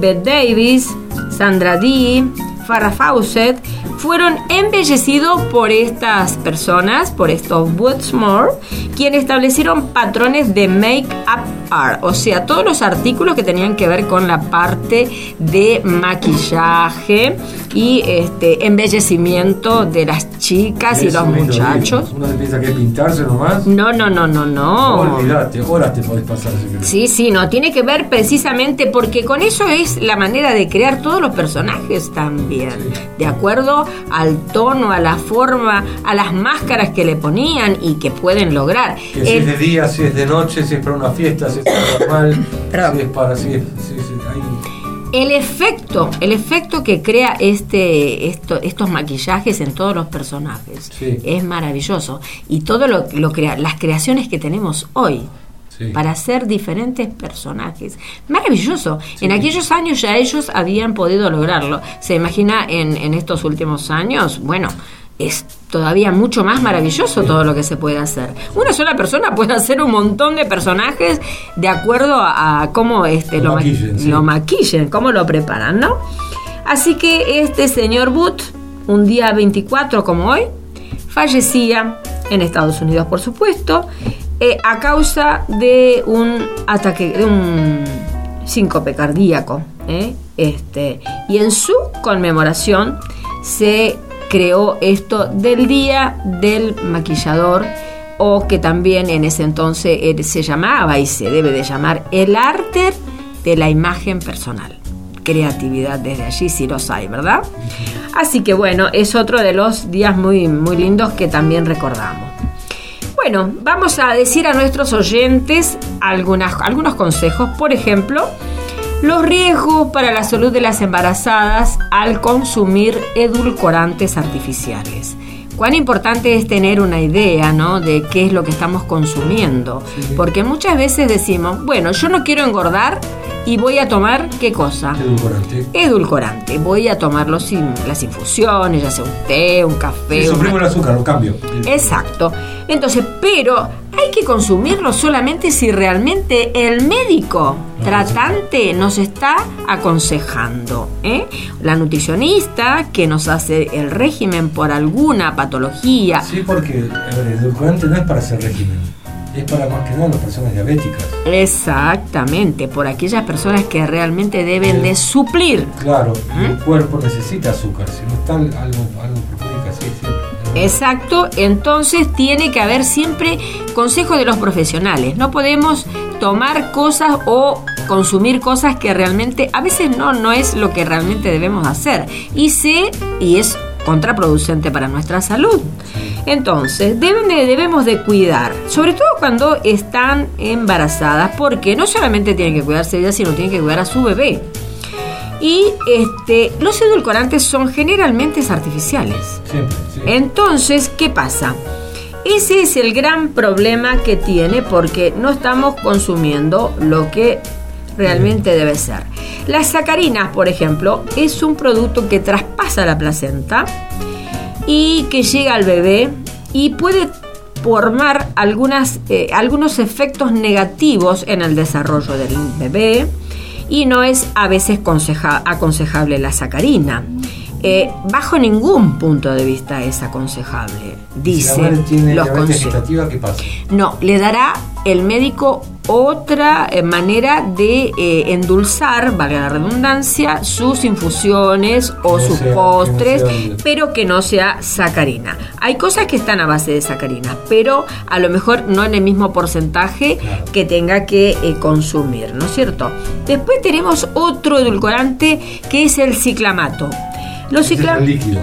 Bette Davis, Sandra Dee, Farrah Fawcett, fueron embellecidos por estas personas, por estos Woodsmore, quienes establecieron patrones de make-up o sea, todos los artículos que tenían que ver con la parte de maquillaje y este embellecimiento de las chicas y los muchachos.
Uno piensa que pintarse nomás.
No, no, no, no, no.
Olvídate, horas te podés pasar.
Sí, sí, no, tiene que ver precisamente porque con eso es la manera de crear todos los personajes también, de acuerdo al tono, a la forma, a las máscaras que le ponían y que pueden lograr.
Que si
Eh,
es de día, si es de noche, si es para una fiesta, si es para normal,
Perdón.
si es para. Si es, si es- ahí.
El efecto, el efecto que crea este, esto- estos maquillajes en todos los personajes
Sí.
es maravilloso. Y todo lo, lo crea, las creaciones que tenemos hoy
Sí.
para hacer diferentes personajes. Maravilloso. En aquellos años ya ellos habían podido lograrlo. Se imagina en, en estos últimos años, bueno, es todavía mucho más maravilloso todo lo que se puede hacer. Una sola persona puede hacer un montón de personajes de acuerdo a, a cómo este,
Lo
lo, ma-
maquillen, sí.
lo maquillen, cómo lo preparan, ¿no? Así que este señor Booth, un día 24 como hoy, fallecía en Estados Unidos, por supuesto, eh, a causa de un ataque, de un síncope cardíaco. ¿eh? Este, y en su conmemoración se creó esto del Día del Maquillador o que también en ese entonces eh, se llamaba y se debe de llamar el arte de la imagen personal. Creatividad desde allí si los hay, ¿verdad? Así que bueno, es otro de los días muy, muy lindos que también recordamos. Bueno, vamos a decir a nuestros oyentes algunas, algunos consejos. Por ejemplo, los riesgos para la salud de las embarazadas al consumir edulcorantes artificiales. Cuán importante es tener una idea, ¿no? De qué es lo que estamos consumiendo. Porque muchas veces decimos, bueno, yo no quiero engordar y voy a tomar qué cosa?
Edulcorante.
Edulcorante. Voy a tomar los in- las infusiones, ya sea un té, un café.
Sí,
una-
el azúcar, lo cambio.
Exacto. Entonces, pero hay que consumirlo solamente si realmente el médico tratante nos está aconsejando. ¿eh? La nutricionista que nos hace el régimen por alguna patología.
Sí, porque el edulcorante no es para hacer régimen, es para más que nada las personas diabéticas.
Exactamente, por aquellas personas que realmente deben de suplir.
Claro, el cuerpo necesita azúcar, si no está algo, algo perjudica, sí, siempre.
Exacto, entonces tiene que haber siempre consejo de los profesionales. No podemos tomar cosas o consumir cosas que realmente a veces no no es lo que realmente debemos hacer y se y es contraproducente para nuestra salud. Entonces, deben de- debemos de cuidar, sobre todo cuando están embarazadas, porque no solamente tienen que cuidarse ellas, sino tienen que cuidar a su bebé. Y este, los edulcorantes son generalmente artificiales.
Siempre, sí.
Entonces, ¿qué pasa? Ese es el gran problema que tiene porque no estamos consumiendo lo que realmente debe ser. Las sacarinas, por ejemplo, es un producto que traspasa la placenta y que llega al bebé y puede formar algunas, eh, algunos efectos negativos en el desarrollo del bebé y no es a veces conseja- aconsejable la sacarina. Eh, bajo ningún punto de vista es aconsejable,
si la
dice
madre tiene
los consejos.
gestativa, ¿qué pasa?
No, le dará el médico otra eh, manera de eh, endulzar, valga la redundancia, sus infusiones o
no
sus
sea- que no
postres, pero que no sea sacarina. Hay cosas que están a base de sacarina, pero a lo mejor no en el mismo porcentaje
Claro.
que tenga que eh, consumir, ¿no es cierto? Después tenemos otro edulcorante que es el ciclamato. Los
líquido.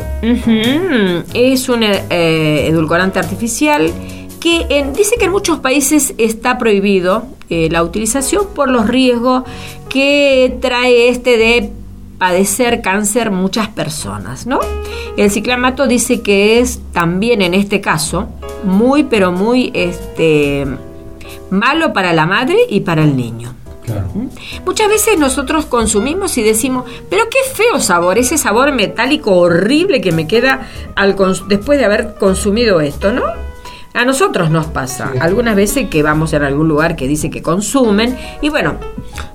Es un eh, edulcorante artificial que en- dice que en muchos países está prohibido eh, la utilización por los riesgos que trae este de padecer cáncer muchas personas, ¿no? El ciclamato dice que es también en este caso muy pero muy este malo para la madre y para el niño.
Claro.
Muchas veces nosotros consumimos y decimos, pero qué feo sabor, ese sabor metálico horrible que me queda al después de haber consumido esto, ¿no? A nosotros nos pasa,
Sí.
algunas veces que vamos en algún lugar que dice que consumen y bueno,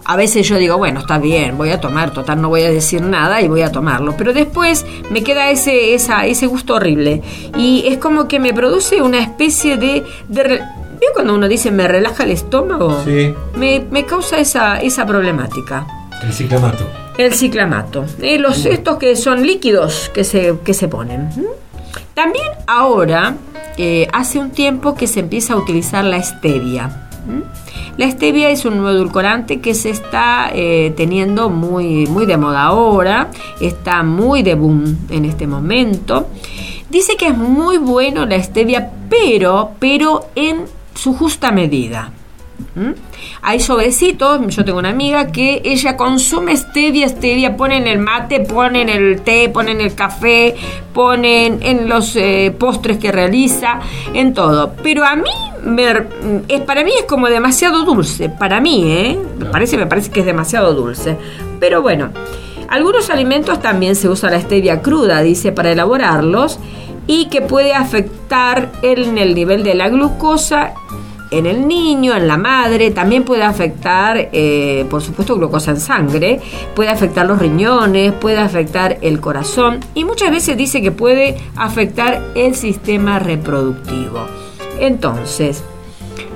a veces yo digo, bueno, está bien, voy a tomar, total no voy a decir nada y voy a tomarlo, pero después me queda ese, esa, ese gusto horrible y es como que me produce una especie de... ¿Vio cuando uno dice me relaja el estómago?
Sí,
me, me causa esa, esa problemática.
el ciclamato.
El ciclamato. Eh, los, estos que son líquidos que se, que se ponen. También ahora, eh, hace un tiempo que se empieza a utilizar la stevia. La stevia es un nuevo edulcorante que se está eh, teniendo muy, muy de moda ahora, está muy de boom en este momento. Dice que es muy bueno la stevia, pero, pero en su justa medida. Hay sobrecitos, yo tengo una amiga que ella consume stevia, stevia, pone en el mate, pone en el té, pone en el café, pone en, en los eh, postres que realiza, en todo. Pero a mí, me- es, para mí es como demasiado dulce, para mí, ¿eh? Me parece, me parece que es demasiado dulce. Pero bueno, algunos alimentos también se usa la stevia cruda, dice, para elaborarlos y que puede afectar en el nivel de la glucosa en el niño, en la madre, también puede afectar, eh, por supuesto, glucosa en sangre, puede afectar los riñones, puede afectar el corazón y muchas veces dice que puede afectar el sistema reproductivo. Entonces,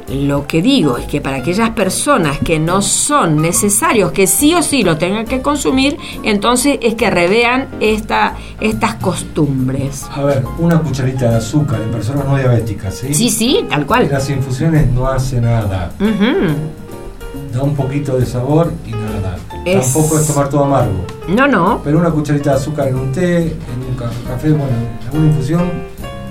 lo que digo es que para aquellas personas que no son necesarios, que sí o sí lo tengan que consumir, entonces es que revean esta, estas costumbres.
A ver, una cucharita de azúcar en personas no diabéticas, ¿sí?
Sí, sí, tal cual.
Las infusiones no hace nada. Da un poquito de sabor y nada.
Es-
Tampoco es tomar todo amargo.
No, no.
Pero una cucharita de azúcar en un té, en un ca- café, bueno, en alguna infusión,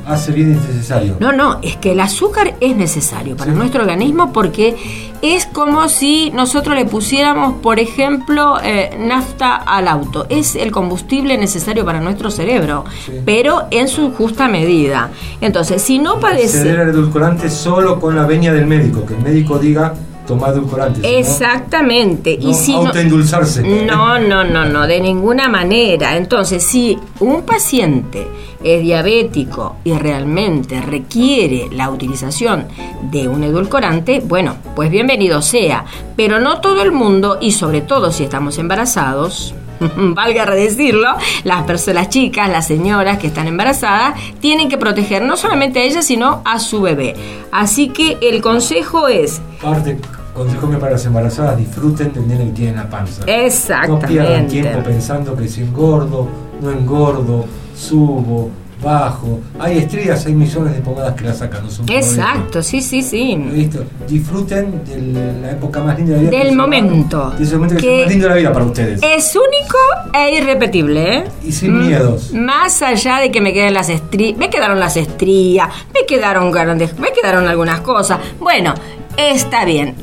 hace bien y es necesario.
No, no, es que el azúcar es necesario para
Sí.
nuestro organismo porque es como si nosotros le pusiéramos, por ejemplo, eh, nafta al auto. Es el combustible necesario para nuestro cerebro,
Sí.
pero en su justa medida. Entonces, si no padece...
Ceder al edulcorante solo con la veña del médico, que el médico diga tomar edulcorante. si no,
Exactamente.
no
y si
autoendulzarse.
No, no, no, no, de ninguna manera. Entonces, si un paciente es diabético y realmente requiere la utilización de un edulcorante, bueno, pues bienvenido sea. Pero no todo el mundo, y sobre todo si estamos embarazados, valga decirlo, las personas, chicas, las señoras que están embarazadas, tienen que proteger no solamente a ellas, sino a su bebé. Así que el consejo es,
Aparte, consejo que para las embarazadas disfruten del nene que tiene en la panza. No pierdan
exactamente.
tiempo pensando que si engordo, no engordo, subo, bajo. Hay estrías, hay millones de pomadas que la sacan, no
Exacto, sí, sí, sí.
¿Listo? Disfruten de la época más linda de la vida.
Del momento.
De ese momento que,
Que
es más lindo de la vida para ustedes.
Es único e irrepetible, ¿eh?
Y sin
Mm,
miedos.
Más allá de que me queden las estrías, me quedaron las estrías, me quedaron grandes, me quedaron algunas cosas. Bueno, está bien.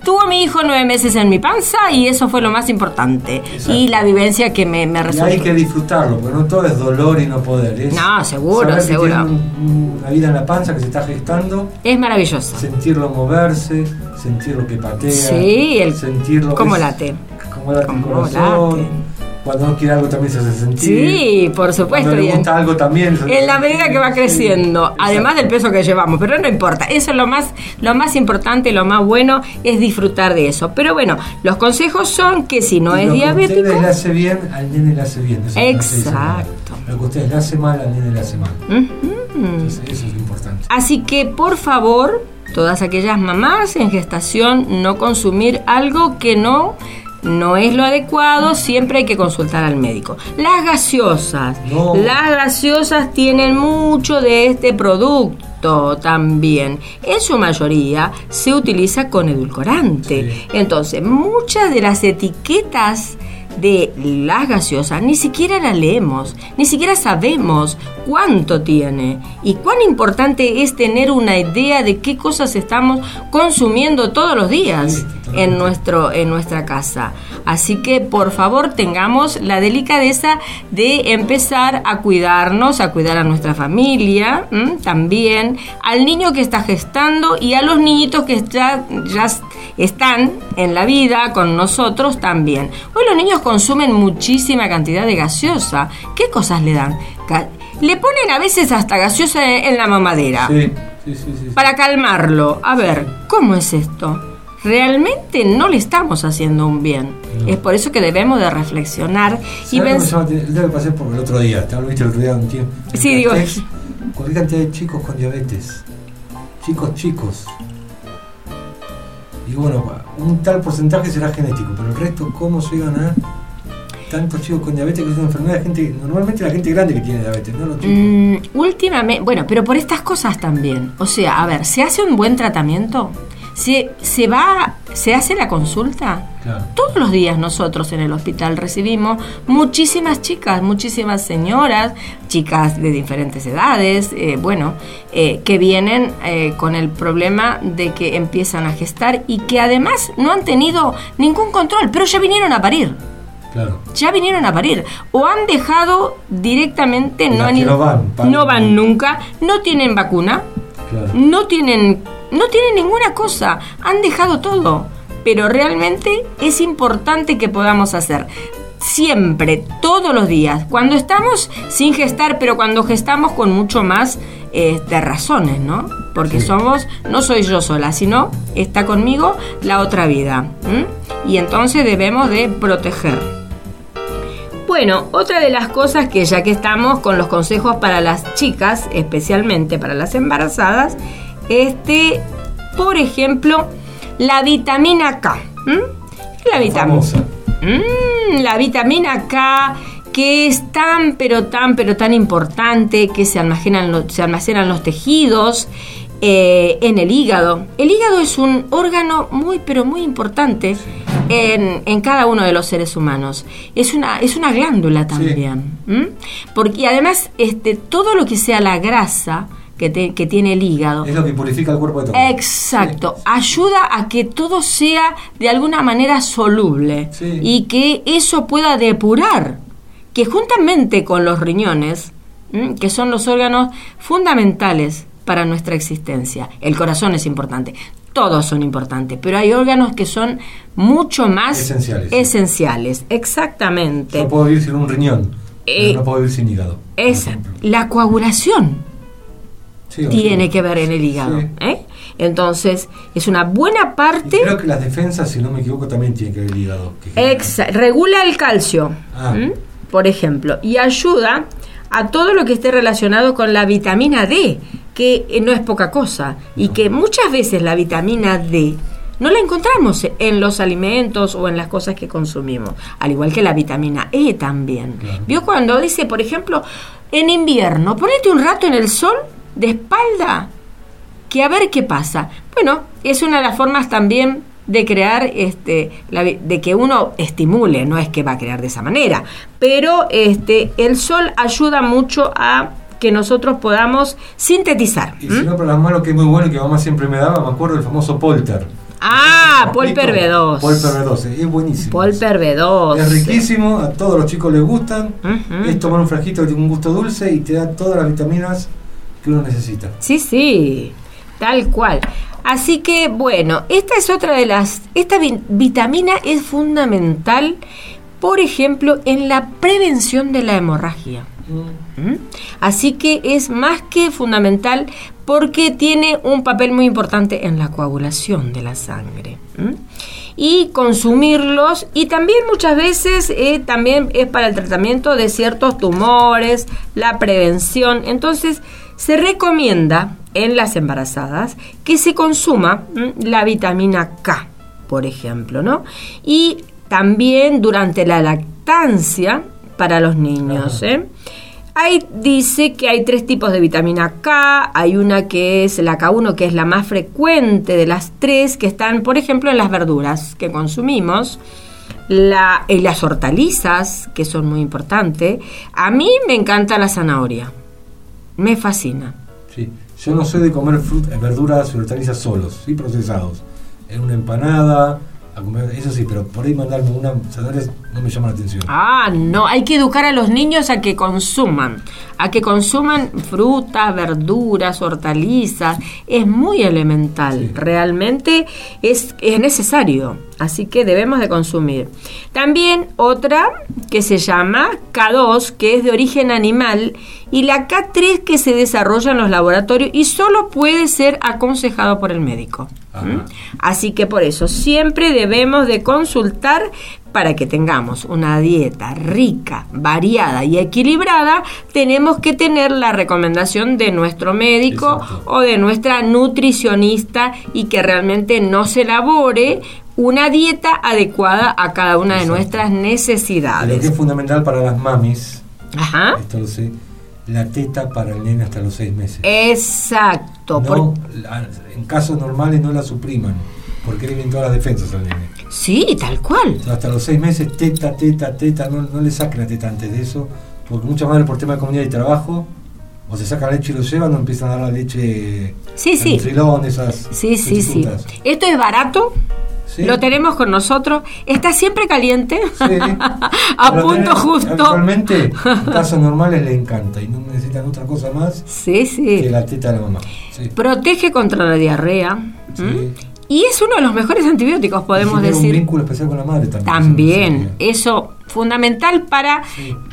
Estuvo mi hijo nueve meses en mi panza y eso fue lo más importante.
Exacto.
Y la vivencia que me, me
Y
resultó.
hay que disfrutarlo, porque no todo es dolor y no poder. Es
No, seguro, seguro.
un- una vida en la panza que se está gestando,
Es maravilloso.
sentirlo moverse, sentir lo que patea,
Sí, el-
sentirlo.
cómo
es-
late.
Cómo late el corazón.
late.
Cuando no quiere algo también se hace sentir.
Sí, por supuesto.
Cuando le gusta algo también.
En la medida que va creciendo, además del peso que llevamos, pero no importa, eso es lo más, lo más importante, lo más bueno es disfrutar de eso. Pero bueno, los consejos son que si no
Y
es
lo que
diabético,
ustedes le hace bien, al nene le hace bien. Eso que
Exacto.
Lo que a ustedes le hace mal, al nene le hace mal. Entonces, eso es lo importante.
Así que por favor, todas aquellas mamás en gestación, no consumir algo que no no es lo adecuado, siempre hay que consultar al médico. Las gaseosas,
No.
las gaseosas tienen mucho de este producto también. En su mayoría se utiliza con edulcorante.
Sí.
Entonces, muchas de las etiquetas de las gaseosas ni siquiera las leemos, ni siquiera sabemos cuánto tiene y cuán importante es tener una idea de qué cosas estamos consumiendo todos los días en nuestro en nuestra casa. Así que por favor tengamos la delicadeza de empezar a cuidarnos, a cuidar a nuestra familia, ¿m? también al niño que está gestando y a los niñitos que ya, ya están en la vida con nosotros también. Hoy los niños consumen muchísima cantidad de gaseosa. ¿Qué cosas le dan? Le ponen a veces hasta gaseosa en la mamadera
Sí, sí, sí. sí,
para calmarlo. A ver, ¿cómo es esto? Realmente no le estamos haciendo un bien.
No.
Es por eso que debemos de reflexionar y
¿Sabes lo que
pensar.
que pasé por el otro día, te lo viste el otro día un tiempo.
Sí, digo-
Cualquier cantidad de chicos con diabetes. Chicos, chicos. Y bueno, un tal porcentaje será genético, pero el resto, ¿cómo llegan a tantos chicos con diabetes? Que es una enfermedad de gente, normalmente la gente grande que tiene diabetes, no los.
Mm, últimamente, bueno, pero por estas cosas también. O sea, a ver, ¿se hace un buen tratamiento? ¿Se, se va, se hace la consulta?
Claro.
Todos los días nosotros en el hospital recibimos muchísimas chicas, muchísimas señoras, chicas de diferentes edades, eh, bueno, eh, que vienen eh, con el problema de que empiezan a gestar y que además no han tenido ningún control, pero ya vinieron a parir.
Claro.
Ya vinieron a parir o han dejado directamente, no han ido-
no van,
no van nunca, no tienen vacuna,
Claro.
no tienen, no tienen ninguna cosa, han dejado todo. Pero realmente es importante que podamos hacer. siempre, todos los días. Cuando estamos sin gestar, pero cuando gestamos con mucho más de razones, ¿no? Porque
Sí.
somos, no soy yo sola, sino está conmigo la otra vida. Y entonces debemos de proteger. Bueno, otra de las cosas que ya que estamos con los consejos para las chicas, especialmente para las embarazadas, este, por ejemplo, la vitamina K. La vitamina. Mm, la vitamina K que es tan pero tan pero tan importante que se almacenan, lo- se almacenan los tejidos eh, en el hígado. El hígado es un órgano muy pero muy importante en, en cada uno de los seres humanos. Es una, es una glándula también. Porque además este, todo lo que sea la grasa que, te- que tiene el hígado
Es lo que purifica el cuerpo de todo.
Exacto, ayuda a que todo sea de alguna manera soluble
Sí.
y que eso pueda depurar, que juntamente con los riñones, ¿m? que son los órganos fundamentales para nuestra existencia, el corazón es importante, todos son importantes, pero hay órganos que son mucho más
Esenciales,
esenciales, exactamente.
Yo puedo vivir sin un riñón,
Eh,
pero no puedo vivir sin hígado.
Es la coagulación
Sí,
tiene
sí.
que ver en el hígado. ¿eh? Entonces, es una buena
Y
parte.
creo que las defensas, si no me equivoco, también tienen que ver el hígado. que genera-
Exa- regula el calcio,
Ah.
por ejemplo, y ayuda a todo lo que esté relacionado con la vitamina D, que eh, no es poca cosa, y que muchas veces la vitamina D no la encontramos en los alimentos o en las cosas que consumimos, al igual que la vitamina E también.
Claro.
¿Vio cuando dice, por ejemplo, en invierno, ponete un rato en el sol de espalda que a ver qué pasa. Bueno, es una de las formas también de crear, este, la de que uno estimule, no es que va a crear de esa manera, pero este, el sol ayuda mucho a que nosotros podamos sintetizar.
Y si no, para las manos, que es muy bueno y que mamá siempre me daba, me acuerdo del famoso Polter.
Ah, Polper B2.
Polper B2, es buenísimo.
Polper B2.
Es riquísimo, a todos los chicos les gustan. Es tomar un frasquito que tiene un gusto dulce y te da todas las vitaminas que uno necesita.
Sí, sí, tal cual. Así que bueno, esta es otra de las... Esta vi- vitamina es fundamental, por ejemplo, en la prevención de la hemorragia. ¿Mm? Así que es más que fundamental porque tiene un papel muy importante en la coagulación de la sangre. ¿Mm? Y consumirlos, y también muchas veces eh, también es para el tratamiento de ciertos tumores, la prevención. Entonces se recomienda en las embarazadas que se consuma ¿m? la vitamina K, por ejemplo, ¿no? Y también durante la lactancia para los niños, ¿eh? Ahí dice que hay tres tipos de vitamina K, hay una que es la K1, que es la más frecuente de las tres, que están, por ejemplo, en las verduras que consumimos, la, y las hortalizas, que son muy importantes. A mí me encanta la zanahoria, me fascina.
Sí. Yo no soy de comer fruta, verduras y hortalizas solos, sí procesados. En una empanada, a comer, eso sí, pero por ahí mandarme una zanahoria no me llama la atención.
Ah, no, hay que educar a los niños a que consuman, a que consuman frutas, verduras, hortalizas. Es muy elemental,
Sí.
realmente es, es necesario, así que debemos de consumir. También otra que se llama K2, que es de origen animal, y la K3 que se desarrolla en los laboratorios y solo puede ser aconsejado por el médico. ¿Mm? Así que por eso siempre debemos de consultar para que tengamos una dieta rica, variada y equilibrada, tenemos que tener la recomendación de nuestro médico
Exacto.
o de nuestra nutricionista y que realmente nos elabore una dieta adecuada a cada una de nuestras
Y lo que
necesidades.
es fundamental para las mamis,
Ajá.
sé, la teta para el nene hasta los seis meses.
Exacto.
No, en casos normales no la supriman, porque le vienen todas las defensas al nene.
Sí, tal cual.
Hasta los seis meses, teta, teta, teta, no, no le saquen la teta antes de eso, porque muchas madres por tema de comunidad y trabajo, o se sacan la leche y lo llevan, o empiezan a dar la leche
Sí, sí.
Nutrilón, esas
Sí, sí, sí. Esto es barato.
Sí.
Lo tenemos con nosotros. Está siempre caliente.
Sí.
a
Pero
punto justo.
Actualmente, en casos normales le encanta y no necesitan otra cosa más
Sí,
que la teta de la mamá.
Protege contra la diarrea.
Sí.
Y es uno de los mejores antibióticos, podemos decir.
un vínculo especial con la madre también.
También,
Eso
fundamental para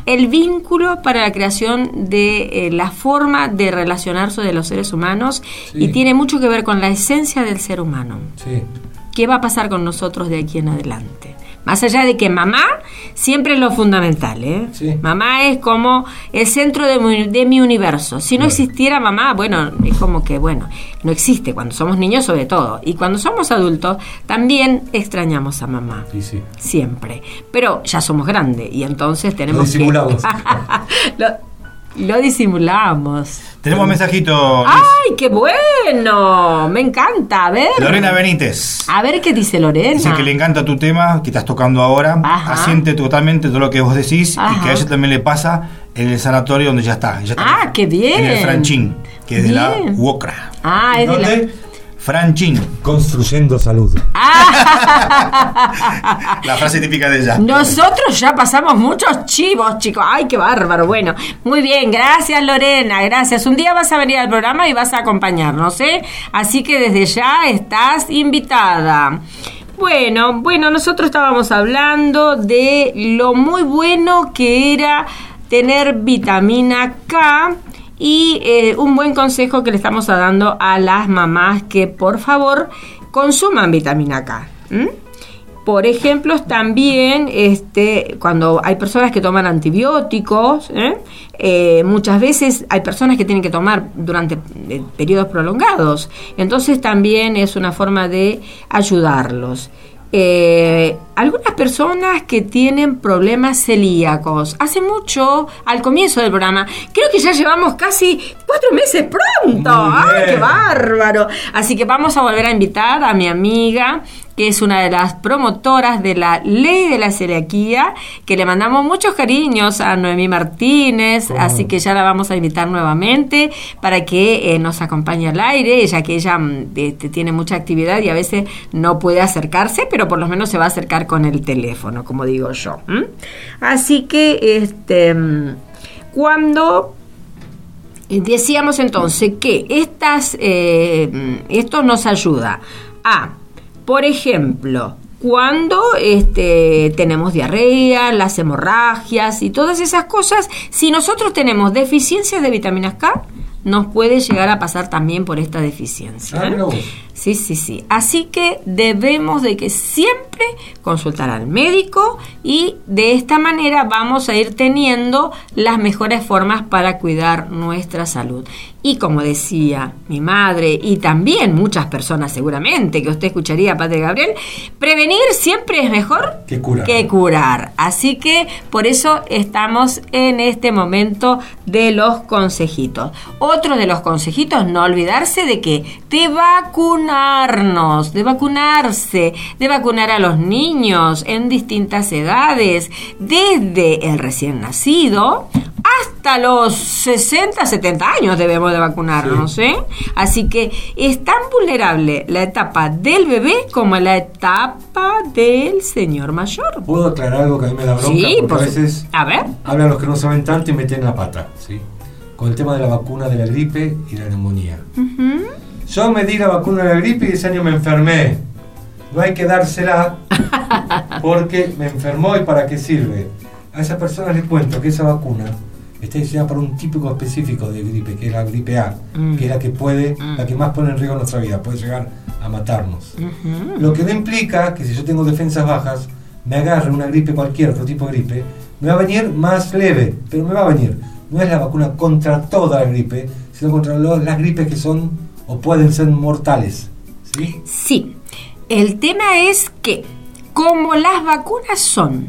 el vínculo, para la creación de eh, la forma de relacionarse de los seres humanos
Sí.
y tiene mucho que ver con la esencia del ser humano.
Sí.
¿Qué va a pasar con nosotros de aquí en adelante? Más allá de que mamá siempre es lo fundamental, ¿eh?
Sí.
Mamá es como el centro de mi, de mi universo. Si no existiera mamá, bueno, es como que, bueno, no existe cuando somos niños sobre todo. Y cuando somos adultos, también extrañamos a mamá.
Sí, sí.
Siempre. Pero ya somos grandes y entonces
Lo
tenemos
disimulamos.
que... lo, lo disimulamos.
Tenemos un mensajito.
¡Ay, qué bueno! Me encanta. A ver.
Lorena Benítez.
A ver qué dice Lorena.
Dice que le encanta tu tema que estás tocando ahora.
Ajá.
Asiente totalmente todo lo que vos decís y que a ella también le pasa en el sanatorio donde ya está.
Ah, qué bien.
En el Franchín, que es de la. UOCRA.
Ah, es de la...
Franchín.
Construyendo salud.
La frase típica de ella.
Nosotros ya pasamos muchos chivos, chicos. Ay, qué bárbaro. Bueno, muy bien. Gracias, Lorena. Gracias. Un día vas a venir al programa y vas a acompañarnos, ¿eh? Así que desde ya estás invitada. Bueno, bueno, nosotros estábamos hablando de lo muy bueno que era tener vitamina K y eh, un buen consejo que le estamos dando a las mamás que por favor consuman vitamina K. Por ejemplo, también este, cuando hay personas que toman antibióticos, ¿eh? Eh, muchas veces hay personas que tienen que tomar durante periodos prolongados. Entonces también es una forma de ayudarlos. Eh, algunas personas que tienen problemas celíacos. Hace mucho, al comienzo del programa, creo que ya llevamos casi cuatro meses pronto. ¡Ay, qué bárbaro! Así que vamos a volver a invitar a mi amiga, que es una de las promotoras de la ley de la celiaquía, que le mandamos muchos cariños a Noemí Martínez,
¿Cómo?
así que ya la vamos a invitar nuevamente para que eh, nos acompañe al aire, ya que ella mm, este, tiene mucha actividad y a veces no puede acercarse, pero por lo menos se va a acercar con el teléfono, como digo yo. Así que, este, mm, cuando y Decíamos entonces que estas, eh, esto nos ayuda a, por ejemplo, cuando este, tenemos diarrea, las hemorragias y todas esas cosas, si nosotros tenemos deficiencias de vitaminas K, nos puede llegar a pasar también por esta deficiencia.
Ah.
Sí, sí, sí. Así que debemos de que siempre consultar al médico y de esta manera vamos a ir teniendo las mejores formas para cuidar nuestra salud. Y como decía mi madre y también muchas personas seguramente que usted escucharía, Padre Gabriel, prevenir siempre es mejor
Que curar.
que curar. Así que por eso estamos en este momento de los consejitos. Otro de los consejitos, no olvidarse de que de vacunarnos, de vacunarse, de vacunar a los niños en distintas edades, desde el recién nacido hasta los 60, 70 años debemos de vacunarnos, ¿eh? Así que es tan vulnerable la etapa del bebé como la etapa del señor mayor.
¿Puedo aclarar algo que a mí me da bronca?
Sí,
porque
por
a veces
A ver.
hablan los que no saben tanto y meten la pata, ¿sí? Con el tema de la vacuna de la gripe y la neumonía. Yo me di la vacuna de la gripe y ese año me enfermé. No hay que dársela porque me enfermó y para qué sirve. A esas personas les cuento que esa vacuna está diseñada para un típico específico de gripe, que es la gripe A,
Mm.
que es la que puede,
Mm.
la que más pone en riesgo nuestra vida, puede llegar a matarnos.
Ujú.
Lo que no implica que si yo tengo defensas bajas, me agarre una gripe cualquier, otro tipo de gripe, me va a venir más leve, pero me va a venir. No es la vacuna contra toda la gripe, sino contra las gripes que son o pueden ser mortales. ¿sí?
Sí, el tema es que como las vacunas son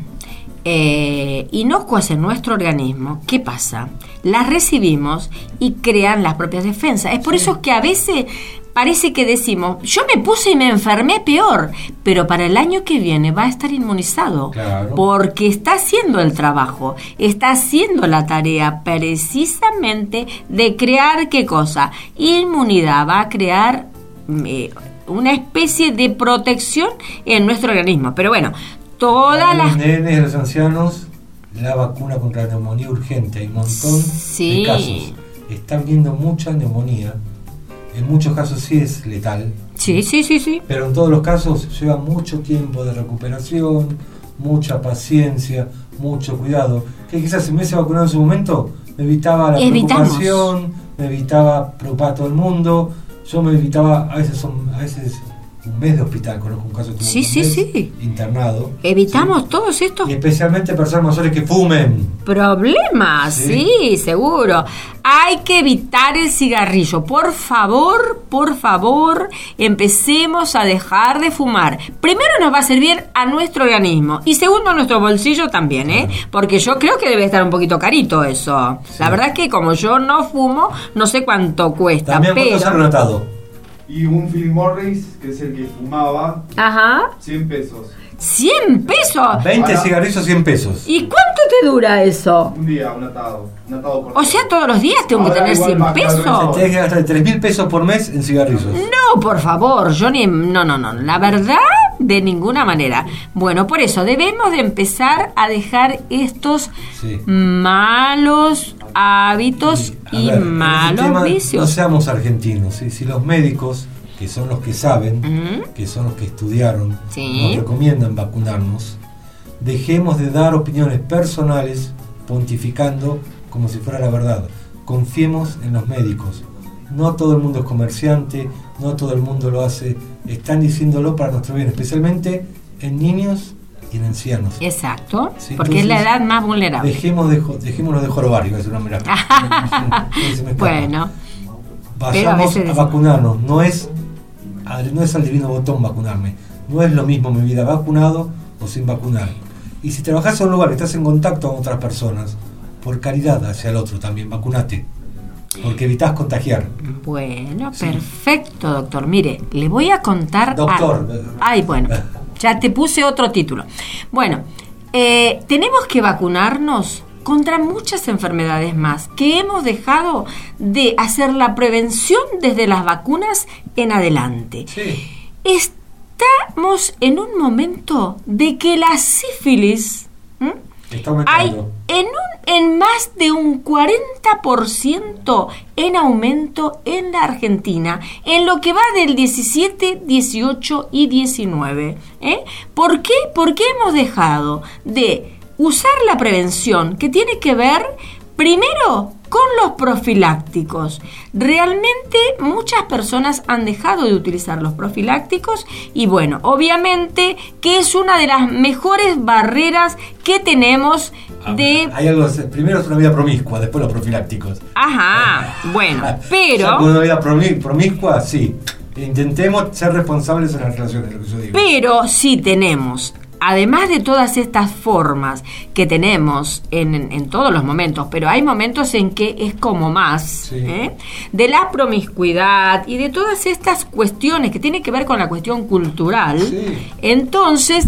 eh, inocuas en nuestro organismo, ¿qué pasa? Las recibimos y crean las propias defensas. Es por eso que a veces parece que decimos, yo me puse y me enfermé peor, pero para el año que viene va a estar inmunizado.
Claro.
Porque está haciendo el trabajo, está haciendo la tarea precisamente de crear qué cosa? Inmunidad, va a crear eh, una especie de protección en nuestro organismo. Pero bueno, todas
A
las...
los nenes los ancianos, la vacuna contra la neumonía urgente. Hay un montón
Sí.
de casos. Está habiendo mucha neumonía. En muchos casos sí es letal.
Sí, sí, sí, sí.
Pero en todos los casos lleva mucho tiempo de recuperación, mucha paciencia, mucho cuidado. Que quizás si me hubiese vacunado en su momento, me evitaba la
Evitamos.
preocupación, me evitaba preocupar a todo el mundo, yo me evitaba, a veces son, a veces un mes de hospital, conozco un caso que
Sí,
un
sí, sí.
internado.
Evitamos todos estos
Y especialmente personas mayores que fumen.
problemas,
Sí.
sí. seguro. Hay que evitar el cigarrillo. Por favor, por favor, empecemos a dejar de fumar. Primero nos va a servir a nuestro organismo y segundo a nuestro bolsillo también, ¿eh? Porque yo creo que debe estar un poquito carito eso. La verdad es que como yo no fumo, no sé cuánto cuesta,
También cuánto se ha
pero...
notado.
Y un Philip Morris, que es el que fumaba,
Ajá.
100 pesos.
100 pesos.
20
Ahora-
cigarrillos, 100 pesos.
¿Y cuánto te dura eso?
Un día, un atado. Un atado por
O sea, todos los días tengo que
Ahora
tener
igual
100
más caro
pesos.
Tenés que gastar 3 mil pesos por mes en cigarrillos.
No, por favor, yo ni... No, no, no. La verdad, de ninguna manera. Bueno, por eso debemos de empezar a dejar estos
Sí.
malos hábitos
A
y
ver,
malos
tema, No
vicios.
seamos argentinos. ¿sí? Si los médicos, que son los que saben, que son los que estudiaron,
Sí.
nos recomiendan vacunarnos, dejemos de dar opiniones personales pontificando como si fuera la verdad. Confiemos en los médicos. No todo el mundo es comerciante, no todo el mundo lo hace. Están diciéndolo para nuestro bien, especialmente en niños y en ancianos.
Exacto,
Sí,
porque es la edad más vulnerable.
Dejemos de, dejémonos de jorobar, iba a decir una escapa.
bueno, a
Vayamos
veces-
a vacunarnos. No es, a- no es al divino botón vacunarme. No es lo mismo mi vida vacunado o sin vacunar. Y si trabajas en un lugar que estás en contacto con otras personas, por caridad hacia el otro también, vacunate. Porque evitas contagiar.
bueno, perfecto, doctor. Mire, le voy a contar...
Doctor.
algo. Ay, bueno, ya te puse otro título. Bueno, eh, tenemos que vacunarnos contra muchas enfermedades más que hemos dejado de hacer la prevención desde las vacunas en adelante.
Sí.
Estamos en un momento de que la sífilis ¿m?
Está
hay
aumentando.
en, un, en más de un 40% en aumento en la Argentina, en lo que va del 17, 18 y 19. ¿eh? ¿Por qué? Porque hemos dejado de usar la prevención que tiene que ver primero con los profilácticos. Realmente muchas personas han dejado de utilizar los profilácticos y bueno, obviamente que es una de las mejores barreras que tenemos de...
Hay algo, primero es una vida promiscua, después los profilácticos.
Ajá, bueno, pero...
con una vida promi- promiscua, sí. Intentemos ser responsables en las relaciones, lo que yo digo.
Pero si tenemos, además de todas estas formas que tenemos en, en- en todos los momentos, pero hay momentos en que es como más,
Sí.
¿eh? de la promiscuidad y de todas estas cuestiones que tienen que ver con la cuestión cultural,
Sí.
entonces...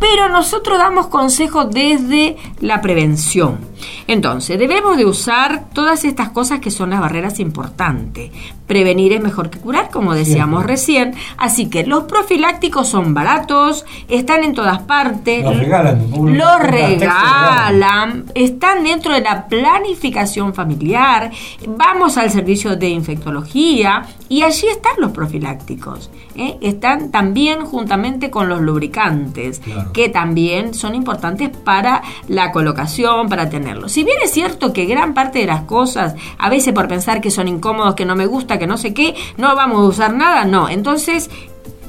Pero nosotros damos consejos desde la prevención. Entonces, debemos de usar todas estas cosas que son las barreras importantes. Prevenir es mejor que curar, como decíamos recién. Así que los profilácticos son baratos, están en todas partes.
Los regalan. Un-
Los
un
regalan, están dentro de la planificación familiar. Vamos al servicio de infectología y allí están los profilácticos. ¿eh? Están también juntamente con los lubricantes,
Claro.
que también son importantes para la colocación, para tenerlo. Si bien es cierto que gran parte de las cosas, a veces por pensar que son incómodos, que no me gusta, que no sé qué, no vamos a usar nada, no. Entonces,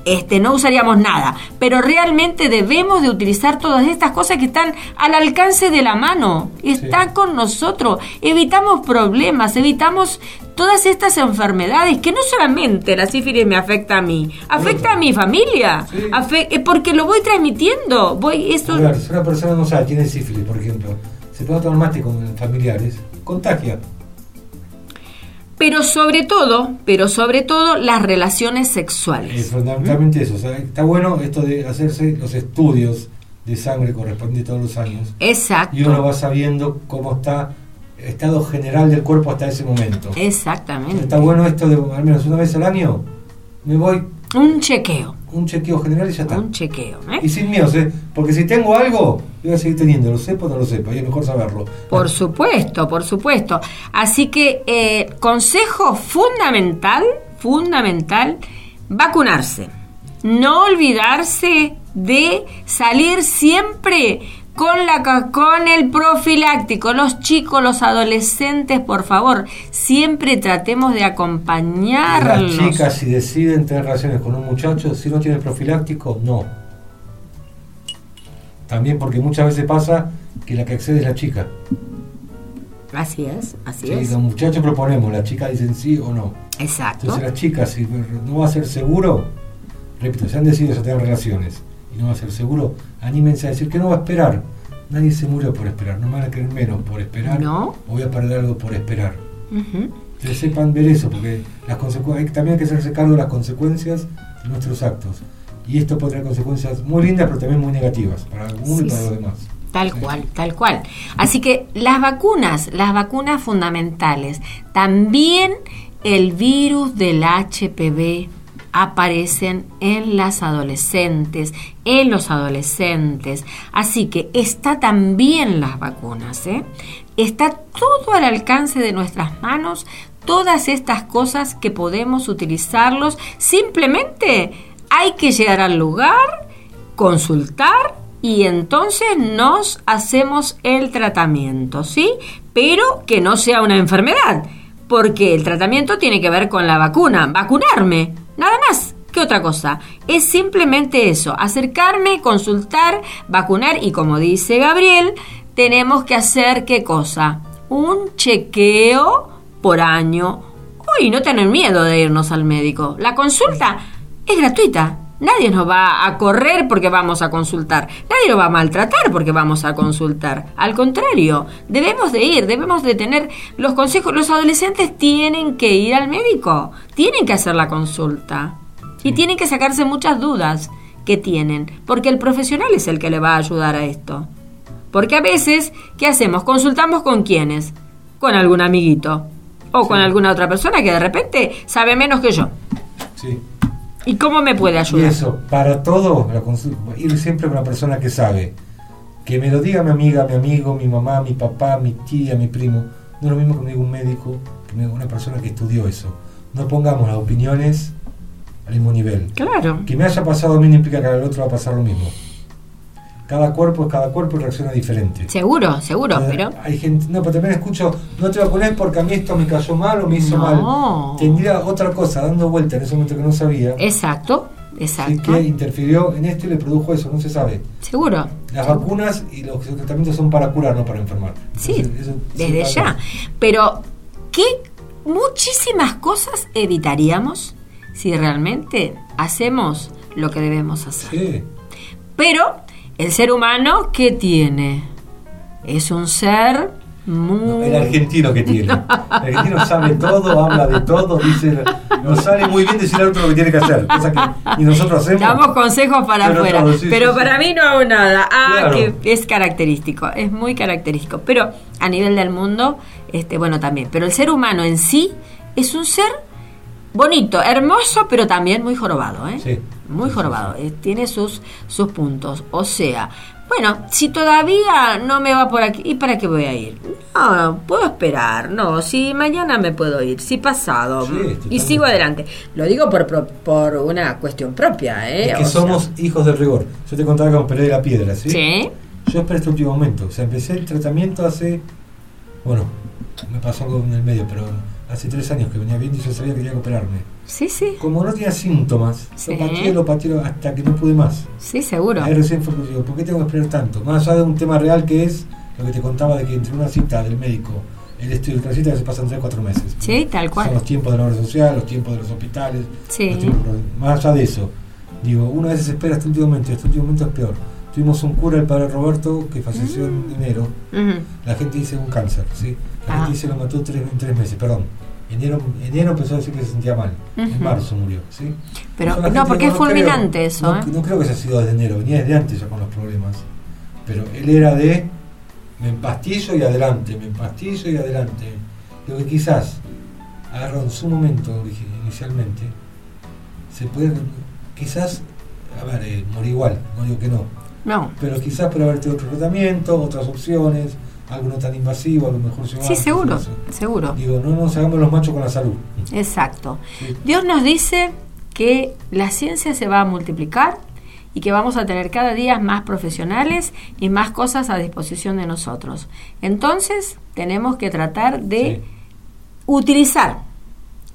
este, no usaríamos nada. Pero realmente debemos de utilizar todas estas cosas que están al alcance de la mano. Están con nosotros. Evitamos problemas, evitamos todas estas enfermedades que no solamente la sífilis me afecta a mí, afecta a mi familia.
Sí.
Eh, porque lo voy transmitiendo. Voy, eso,
A ver, si una persona no sabe, tiene sífilis, por ejemplo, se toma tomar mate con familiares, contagia.
pero sobre todo, pero sobre todo las relaciones
Es
sexuales.
fundamentalmente eso. o sea, está bueno esto de hacerse los estudios de sangre correspondientes todos los años.
Exacto.
Y uno va sabiendo cómo está el estado general del cuerpo hasta ese momento.
Exactamente.
Está bueno esto de al menos una vez al año. Me voy
Un chequeo.
Un chequeo general y ya está.
Un chequeo. ¿eh?
Y sin miedo, ¿eh? porque si tengo algo, voy a seguir teniendo, lo sepa o no lo sepa, y es mejor saberlo.
Por supuesto, por supuesto. Así que eh, consejo fundamental, fundamental, vacunarse. No olvidarse de salir siempre con, la, con el profiláctico. Los chicos, los adolescentes, por favor, siempre tratemos de
Las
acompañarlos.
chicas, si deciden tener relaciones con un muchacho, si no tienen profiláctico, no. También porque muchas veces pasa que la que accede es la chica.
Así es, así
Sí,
es.
los muchachos proponemos, las chicas dicen sí o no.
Exacto.
Entonces las chicas, si no va a ser seguro, repito, si han decidido ya tener relaciones y no va a ser seguro, anímense a decir que no va a esperar. Nadie se murió por esperar, no me van a querer menos por esperar.
No.
O voy a perder algo por esperar.
Ujú.
Que sepan ver eso, porque las hay- también hay que hacerse cargo de las consecuencias de nuestros actos. Y esto puede tener consecuencias muy lindas, pero también muy negativas para algunos
Sí,
y para los demás.
Tal cual, tal cual. Así que las vacunas, las vacunas fundamentales, también el virus del HPV aparecen en las adolescentes, en los adolescentes. Así que está también las vacunas, ¿eh? Está todo al alcance de nuestras manos, todas estas cosas que podemos utilizarlos. Simplemente hay que llegar al lugar, consultar y entonces nos hacemos el tratamiento, ¿sí? Pero que no sea una enfermedad, porque el tratamiento tiene que ver con la vacuna, vacunarme, nada más. ¿Qué otra cosa? Es simplemente eso, acercarme, consultar, vacunar y como dice Gabriel, tenemos que hacer qué cosa? Un chequeo por año. Uy, no tener miedo de irnos al médico. La consulta es gratuita. Nadie nos va a correr porque vamos a consultar. Nadie nos va a maltratar porque vamos a consultar. Al contrario, debemos de ir, debemos de tener los consejos. Los adolescentes tienen que ir al médico, tienen que hacer la consulta y tienen que sacarse muchas dudas que tienen, porque el profesional es el que le va a ayudar a esto. Porque a veces, ¿qué hacemos? Consultamos con quiénes? Con algún amiguito o con alguna otra persona que de repente sabe menos que yo.
Sí.
¿Y cómo me puede
Y
ayudar?
eso, para todo, ir siempre con una persona que sabe. Que me lo diga mi amiga, mi amigo, mi mamá, mi papá, mi tía, mi primo. No es lo mismo que me diga un médico, que me diga una persona que estudió eso. No pongamos las opiniones al mismo nivel.
Claro.
Que me haya pasado a mí no implica que al otro va a pasar lo mismo. Cada cuerpo es cada cuerpo y reacciona diferente.
Seguro, seguro,
Eh,
pero
Hay gente, no, pero también escucho, no te vacunes porque a mí esto me cayó mal o me hizo
No.
mal. Tendría otra cosa dando vuelta en ese momento que no sabía.
exacto,
y
exacto.
que interfirió en esto y le produjo eso, no se sabe.
Seguro.
Las vacunas y los tratamientos son para curar, no para enfermar.
Sí,
Entonces, eso
desde ya. Pero, ¿qué muchísimas cosas evitaríamos si realmente hacemos lo que debemos hacer?
Sí,
Pero el ser humano, ¿qué tiene? Es un ser muy...
el argentino que tiene. El argentino sabe todo, habla de todo, dice, nos sale muy bien decir al otro lo que tiene que hacer. Cosa que y nosotros hacemos.
Damos consejos para
Pero
afuera,
sí,
pero
sí,
para
sí.
mí no hago nada. Ah,
Claro.
que es característico, es muy característico. Pero a nivel del mundo, este, bueno, también. Pero el ser humano en sí es un ser bonito, hermoso, pero también muy jorobado, ¿eh?
Sí.
Muy jorobado. eh, Tiene sus, sus puntos. O sea, bueno, si todavía no me va por aquí, ¿y para qué voy a ir? No, puedo esperar. No, si mañana me puedo ir, si pasado.
Sí,
mm, y sigo adelante. Lo digo por, pro- por una cuestión propia, ¿eh?
Es que
O sea,
somos hijos del rigor. Yo te contaba que me operé de la piedra, ¿sí?
Sí.
Yo esperé este último momento. O sea, empecé el tratamiento hace. Bueno, me pasó algo en el medio, pero hace tres años que venía viendo y yo sabía que tenía que operarme.
Sí, sí.
Como no tenía síntomas,
Sí.
lo pateé, lo pateé hasta que no pude más.
Sí, seguro.
Ahí recién fue que digo, ¿por qué tengo que esperar tanto? Más allá de un tema real que es lo que te contaba de que entre una cita del médico, el estudio y otra cita se pasan 3 4 meses.
Sí, tal
Son
cual.
los tiempos de la obra social, los tiempos de los hospitales.
Sí.
los tiempos- más allá de eso, digo, una vez se espera hasta el último momento, y este último momento es peor. Tuvimos un cura, el padre Roberto, que falleció en enero.
Ujú.
La gente dice un cáncer, ¿sí? La
Ah.
gente dice lo mató tres, en tres meses, perdón. Enero, enero empezó a decir que se sentía mal. En marzo murió, ¿sí?
Pero no, porque es
creo-
fulminante eso,
No,
¿eh?
no creo que haya sido desde enero, venía desde antes ya con los problemas. Pero él era de me empastillo y adelante, me empastillo y adelante. Lo que quizás agarró en su momento inicialmente, se puede, quizás, a ver, eh, morí igual, no digo que no,
No.
pero quizás por haber tenido otro tratamiento, otras opciones, algo no tan invasivo, a lo mejor llevar.
Sí, seguro, seguro.
Digo, no nos hagamos los machos con la salud.
Exacto.
Sí.
Dios nos dice que la ciencia se va a multiplicar y que vamos a tener cada día más profesionales y más cosas a disposición de nosotros. Entonces, tenemos que tratar de utilizar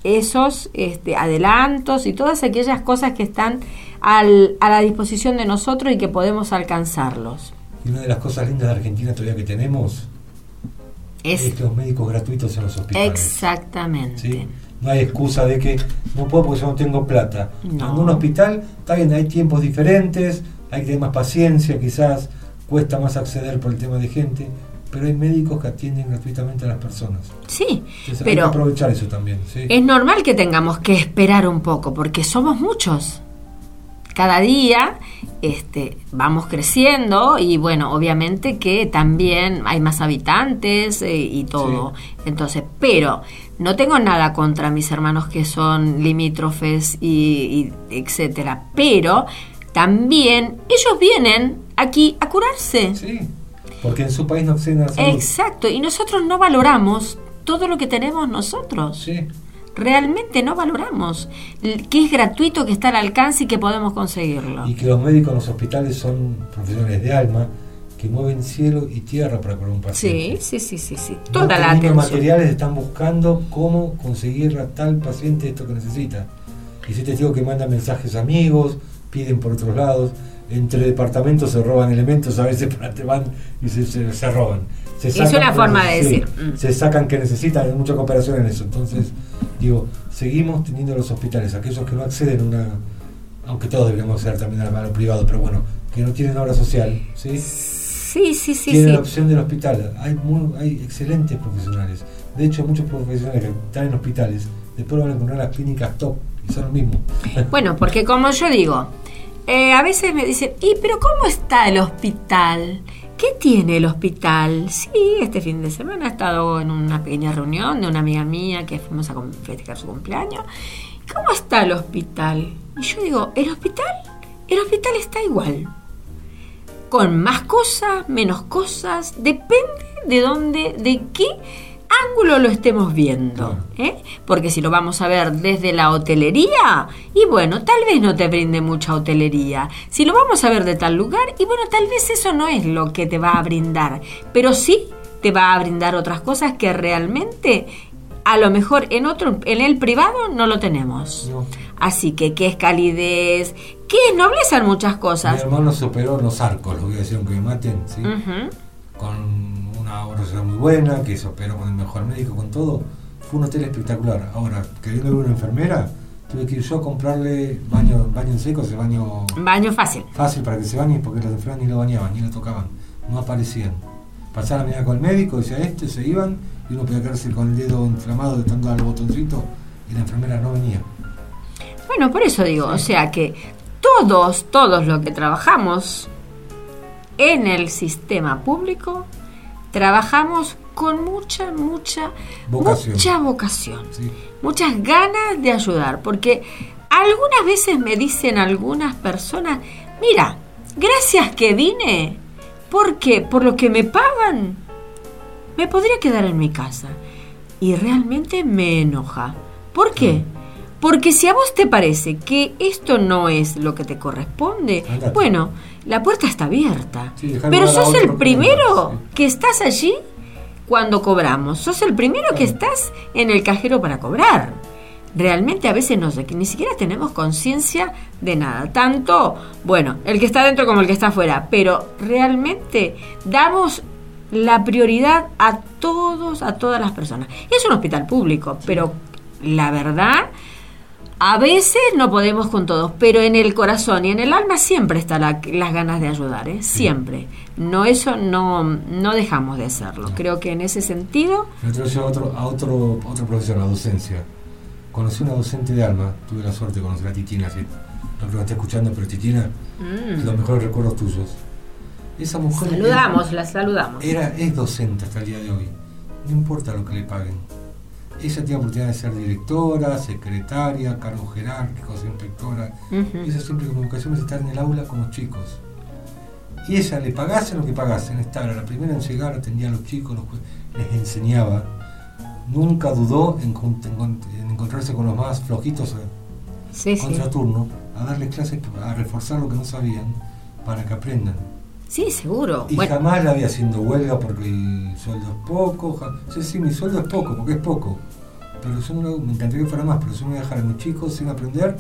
esos este, adelantos y todas aquellas cosas que están al- a la disposición de nosotros y que podemos alcanzarlos.
Y una de las cosas lindas de Argentina todavía que tenemos
Es-
es, los médicos gratuitos en los hospitales.
Exactamente.
¿sí? No hay excusa de que no puedo porque yo no tengo plata.
No.
En un hospital, está bien, hay tiempos diferentes, hay que tener más paciencia, quizás cuesta más acceder por el tema de gente, pero hay médicos que atienden gratuitamente a las personas.
Sí,
Entonces, hay que
pero
aprovechar eso también. ¿sí?
es normal que tengamos que esperar un poco porque somos muchos. Cada día este, vamos creciendo y bueno, obviamente que también hay más habitantes eh, y todo. Entonces, pero no tengo nada contra mis hermanos que son limítrofes y, y etcétera. Pero también ellos vienen aquí a curarse.
Porque en su país no salud.
Exacto, y nosotros no valoramos todo lo que tenemos nosotros. Realmente no valoramos que es gratuito, que está al alcance y que podemos conseguirlo.
Y que los médicos en los hospitales son profesionales de alma que mueven cielo y tierra para curar un paciente.
Sí, sí, sí, sí, sí.
No
Toda la
teniendo
atención.
materiales están buscando cómo conseguir a tal paciente esto que necesita. Y si te digo que mandan mensajes a amigos, piden por otros lados, entre departamentos se roban elementos, a veces te van y se, se- se roban. Se
Es una forma de decir. Mm.
Se sacan que necesitan, hay mucha cooperación en eso. Entonces, digo, seguimos teniendo los hospitales, aquellos que no acceden a una, aunque todos deberíamos acceder también a lo privado, pero bueno, que no tienen obra social, ¿sí?
Sí, sí, sí,
tienen
sí.
la opción del hospital. Hay, muy- hay excelentes profesionales. De hecho, muchos profesionales que están en hospitales después van a encontrar las clínicas top y son lo mismo.
Bueno, porque como yo digo, eh, a veces me dicen, ¿y pero cómo está el hospital? ¿Qué tiene el hospital? Sí, este fin de semana he estado en una pequeña reunión de una amiga mía que fuimos a festejar su cumpleaños. ¿Cómo está el hospital? Y yo digo, ¿el hospital? El hospital está igual. Con más cosas, menos cosas, depende de dónde, de qué ángulo lo estemos viendo. ¿eh? Porque si lo vamos a ver desde la hotelería, y bueno, tal vez no te brinde mucha hotelería. Si lo vamos a ver de tal lugar, y bueno, tal vez eso no es lo que te va a brindar, pero sí te va a brindar otras cosas que realmente a lo mejor en otro en el privado no lo tenemos. Así que qué es calidez, qué es nobleza en muchas
Mi
cosas.
hermano se operó en los arcos, lo voy a decir aunque me maten, ¿sí? Con una obra muy buena, que se operó con el mejor médico, con todo. Fue un hotel espectacular. Ahora, queriendo ver una enfermera, tuve que ir yo a comprarle baño, baño en seco, ese baño
Baño fácil.
fácil para que se bañe, porque las enfermeras ni lo bañaban, ni lo tocaban, no aparecían. Pasaba la mañana con el médico, decía este, se iban, y uno podía quedarse con el dedo inflamado de tanto al botoncito, y la enfermera no venía.
Bueno, por eso digo, o sea que todos, todos los que trabajamos en el sistema público, trabajamos con mucha, mucha,
Vocación.
mucha vocación,
Sí.
muchas ganas de ayudar, porque algunas veces me dicen algunas personas, mira, gracias que vine, porque por lo que me pagan, me podría quedar en mi casa. Y realmente me enoja. ¿Por qué? Porque si a vos te parece que esto no es lo que te corresponde,
Andate.
bueno, la puerta está abierta.
Sí,
Pero sos el primero que estás allí cuando cobramos. Sos el primero que estás en el cajero para cobrar. Realmente a veces no sé, que ni siquiera tenemos conciencia de nada. Tanto, bueno, el que está dentro como el que está afuera. Pero realmente damos la prioridad a todos, a todas las personas. Es un hospital público, pero la verdad, a veces no podemos con todos, pero en el corazón y en el alma siempre están las ganas de ayudar, ¿eh? siempre. No, eso no, no dejamos de hacerlo. Creo que en ese sentido,
Me trajo a otro, a otro, a otro profesor, la docencia. Conocí una docente de alma, tuve la suerte de conocer a Titina, sí. no creo que esté escuchando, pero Titina,
Mm.
los mejores recuerdos tuyos. Esa mujer
saludamos, la saludamos.
era, es docente hasta el día de hoy. No importa lo que le paguen. Ella tiene oportunidad de ser directora, secretaria, cargo jerárquico, inspectora. Ella siempre como vocación es estar en el aula con los chicos. Y ella le pagasen lo que pagasen, estaba la primera en llegar, atendía a los chicos, los les enseñaba. Nunca dudó en, en con- en encontrarse con los más flojitos eh,
Sí, sí.
contraturno, a darles clases, a reforzar lo que no sabían para que aprendan.
Sí, seguro.
Y
Bueno,
jamás la vi haciendo huelga porque el sueldo es poco. ja- Sí, sí, mi sueldo es poco, porque es poco. Pero yo no me encantaría que fuera más, pero yo no voy a dejar a mis chicos sin aprender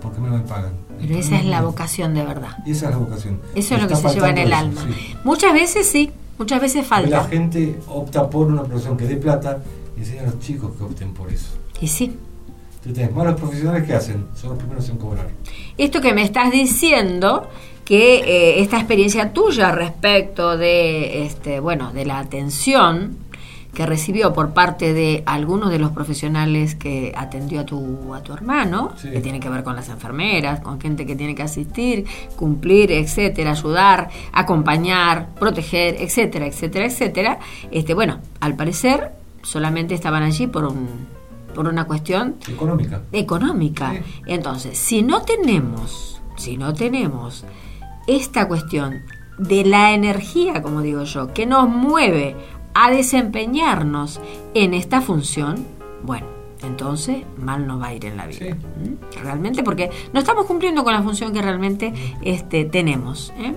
porque me lo pagan.
pero esa es la vocación de verdad.
Y esa es la vocación.
Eso es lo que se lleva en el
faltando
alma.
eso, sí.
Muchas veces sí, muchas veces
Porque La
falta.
gente opta por una profesión que dé plata y enseña a los chicos que opten por eso.
Y sí.
Tú tenés malos profesionales que hacen, son los primeros en cobrar.
Esto que me estás diciendo, que eh, esta experiencia tuya respecto de, este, bueno, de la atención que recibió por parte de algunos de los profesionales que atendió a tu, a tu hermano,
Sí.
que tiene que ver con las enfermeras, con gente que tiene que asistir, cumplir, etcétera, ayudar, acompañar, proteger, etcétera, etcétera, etcétera. Este, bueno, al parecer solamente estaban allí por un, por una cuestión
Económica.
económica.
Sí.
Entonces, si no tenemos, si no tenemos esta cuestión de la energía, como digo yo, que nos mueve a desempeñarnos en esta función, bueno, entonces mal nos va a ir en la vida.
Sí.
Realmente, porque no estamos cumpliendo con la función que realmente este, tenemos. ¿eh?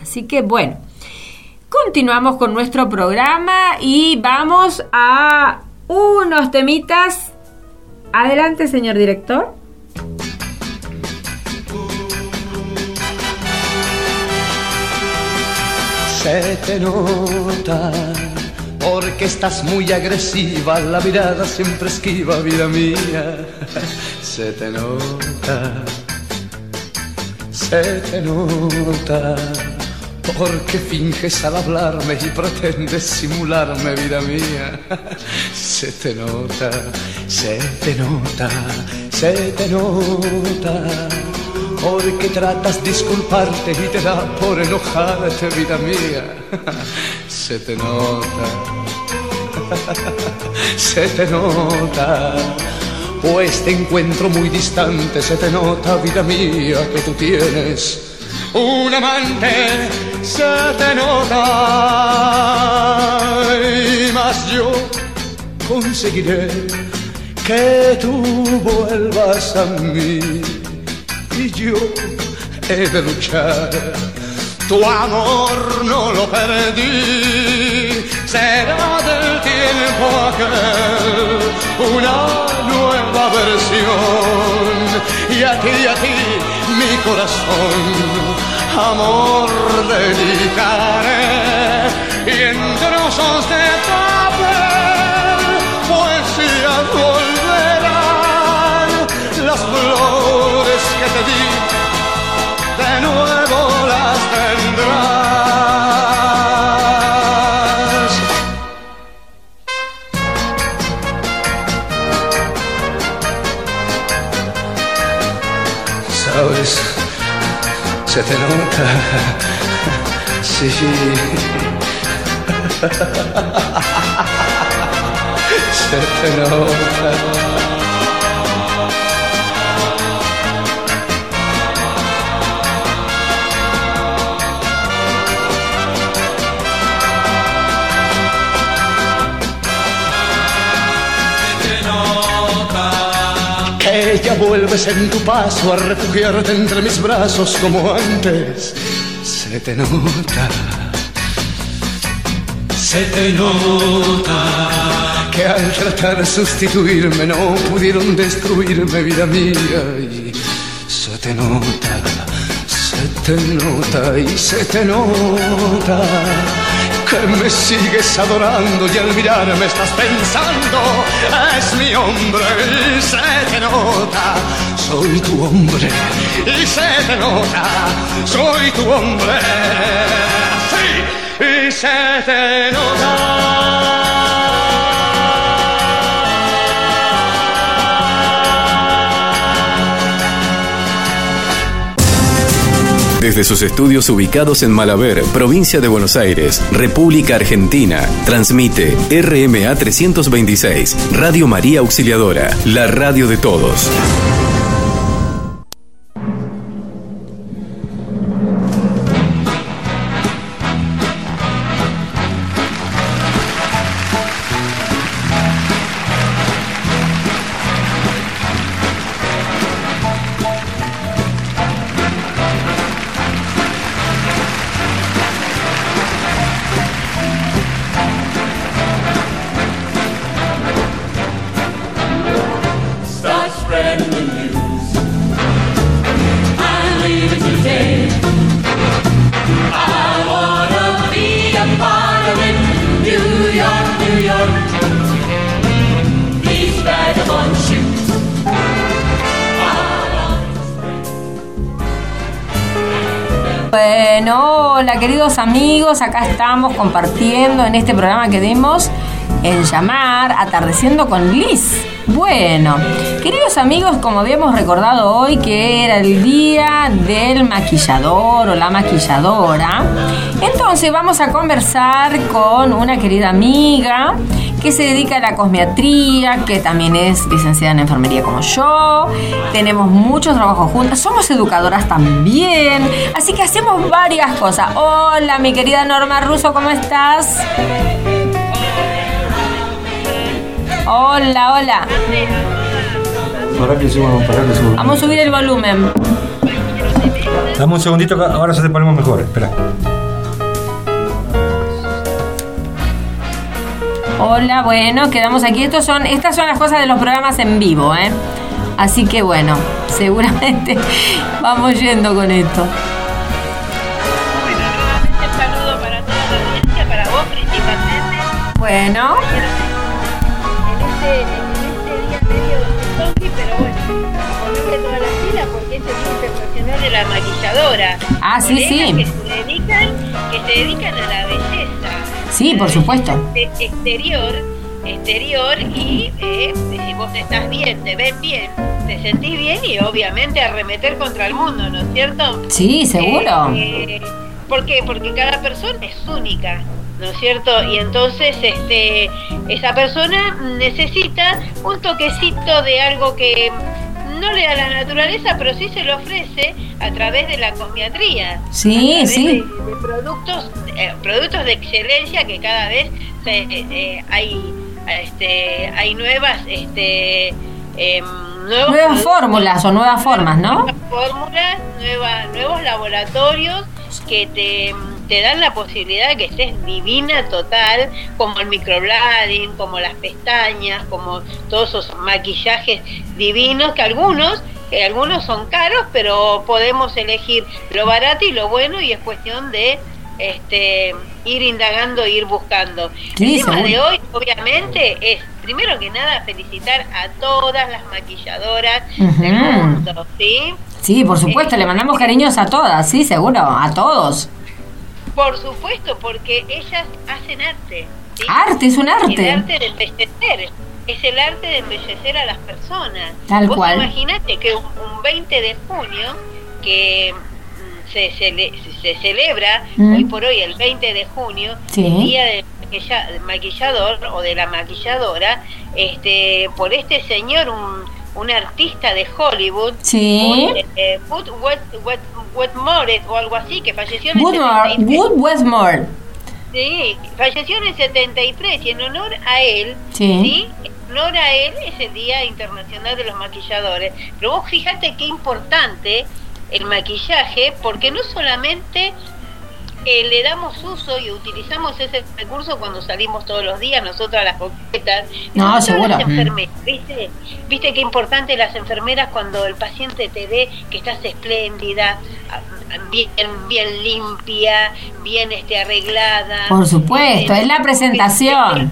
Así que bueno. Continuamos con nuestro programa y vamos a unos temitas. Adelante, señor director.
Se te nota porque estás muy agresiva, la mirada siempre esquiva, vida mía. Se te nota, se te nota porque finges al hablarme y pretendes simularme, vida mía. Se te nota, se te nota, se te nota. Porque tratas disculparte y te da por enojarte, vida mía. Se te nota, se te nota. Pues te encuentro muy distante, se te nota, vida mía, que tú tienes un amante, se te nota. Y más yo conseguiré que tú vuelvas a mí y yo he de luchar. Tu amor no lo perdí, será del tiempo aquel una nueva versión. Y a ti, a ti, mi corazón, amor dedicaré. Y en trozos de nuevo las tendrás. Sabes, se te nota, sí. Se te nota. Ya vuelves en tu paso a refugiarte entre mis brazos como antes. Se te nota. Se te nota. Que al tratar de sustituirme no pudieron destruirme, vida mía. Y se te nota. Se te nota y se te nota me sigues adorando y al mirarme estás pensando, es mi hombre y se te nota, soy tu hombre y se te nota, soy tu hombre, sí, y se te
Desde sus estudios ubicados en Malaber, provincia de Buenos Aires, República Argentina, transmite RMA 326, Radio María Auxiliadora, la radio de todos.
Acá estamos compartiendo en este programa que dimos en llamar Atardeciendo con Liz. Bueno, queridos amigos, como habíamos recordado hoy que era el día del maquillador o la maquilladora, entonces vamos a conversar con una querida amiga que se dedica a la cosmiatría, que también es licenciada en enfermería como yo. Tenemos muchos trabajos juntas, somos educadoras también, así que hacemos varias cosas. Hola, mi querida Norma Russo, ¿cómo estás? Hola, hola.
Para que suba, para que suba.
Vamos a subir el volumen.
Dame un segundito, ahora ya te ponemos mejor. Espera.
Hola, bueno, quedamos aquí. Estos son, estas son las cosas de los programas en vivo, ¿eh? Así que bueno, seguramente vamos yendo con esto.
Bueno, nuevamente un saludo para toda la audiencia, para vos principalmente.
Bueno,
En este, en este día medio zombie, pero bueno, ponete toda la fila porque es el Día Internacional de la Maquilladora.
Ah, sí, sí.
Que se dedican a la belleza.
Sí, por supuesto.
exterior, exterior y eh, si vos estás bien, te ven bien, te sentís bien y obviamente arremeter contra el mundo, ¿no es cierto?
Sí, seguro.
Eh, ¿Por qué? Porque cada persona es única, ¿no es cierto? Y entonces este, esa persona necesita un toquecito de algo que no le da la naturaleza, pero sí se lo ofrece a través de la cosmiatría.
Sí, sí.
De, de productos, eh, productos de excelencia que cada vez se, eh, hay, este, hay nuevas, este, em,
Nuevas fórmulas o nuevas formas, ¿no?
nuevas fórmulas, nueva- nuevos laboratorios que te, te dan la posibilidad de que estés divina total, como el microblading, como las pestañas, como todos esos maquillajes divinos, que algunos, que algunos son caros, pero podemos elegir lo barato y lo bueno y es cuestión de este ir indagando e ir buscando.
Sí,
el tema
seguro.
de hoy, obviamente, es primero que nada felicitar a todas las maquilladoras del mundo, ¿sí?
Sí, por supuesto, le mandamos cariños a todas, sí, seguro, a todos.
Por supuesto, porque ellas hacen arte. ¿sí?
Arte, es un arte.
El arte de embellecer. Es el arte de embellecer a las personas.
Tal
Vos
cual.
Imagínate que un, un 20 de junio, que se, cele- se celebra
Mm.
hoy por hoy, el 20 de junio,
Sí.
el día del maquilla- del maquillador o de la maquilladora, este, por este señor, un, un artista de Hollywood,
Sí.
Wood, eh, Wood Wetmore o algo así, que falleció en el 73.
Wood Westmore.
Sí, falleció en el 73 y en honor a él,
Sí.
En honor a él es el Día Internacional de los Maquilladores. Pero vos fíjate qué importante el maquillaje, porque no solamente eh, le damos uso y utilizamos ese recurso cuando salimos todos los días, nosotras las coquetas.
No, seguro.
Las
Mm.
enfermeras, ¿viste? ¿Viste qué importante las enfermeras cuando el paciente te ve que estás espléndida, ah, bien, bien limpia, bien este, arreglada?
Por supuesto, es la presentación.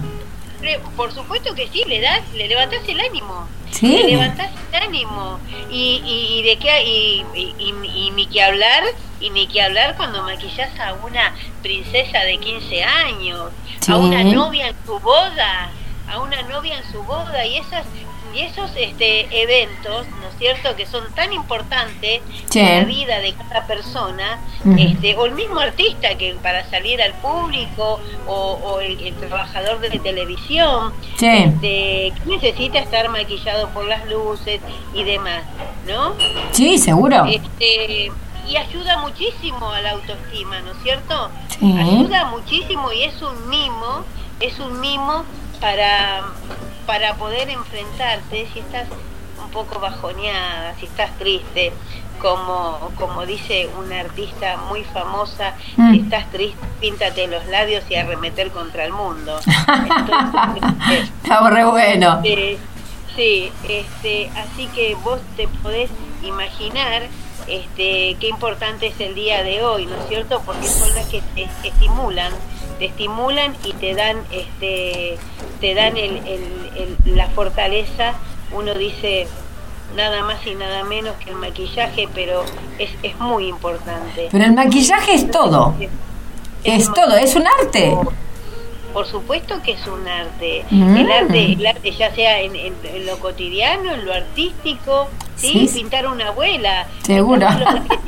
Le- Por supuesto que sí, le das, le levantás el ánimo.
Sí.
Le levantás el ánimo. Y, y, y de qué, y, y, y- y ni que hablar, y ni que hablar cuando maquillas a una princesa de 15 años,
Sí.
a una novia en su boda, a una novia en su boda, y esas y esos este eventos, ¿no es cierto?, que son tan importantes
Sí.
en la vida de cada persona, este, o el mismo artista que para salir al público, o, o el, el trabajador de televisión,
Sí.
este, que necesita estar maquillado por las luces y demás, ¿no?
Sí, seguro.
Este, y ayuda muchísimo a la autoestima, ¿no es cierto?
Sí.
Ayuda muchísimo y es un mimo, es un mimo para, para poder enfrentarte si estás un poco bajoneada, si estás triste, como, como dice una artista muy famosa,
Mm.
si estás triste, píntate los labios y arremeter contra el mundo. Entonces,
Está re bueno.
eh, sí, este, así que vos te podés imaginar este, qué importante es el día de hoy, ¿no es cierto? Porque son las que te estimulan, te estimulan y te dan, este, te dan el, el- el- la fortaleza. Uno dice, nada más y nada menos que el maquillaje, pero es, es muy importante.
Pero el maquillaje es todo. Es todo, es un arte.
Por supuesto que es un arte.
Mm.
El arte, el arte ya sea en, en- en lo cotidiano, en lo artístico, ¿sí?
Sí.
Pintar una abuela.
Seguro.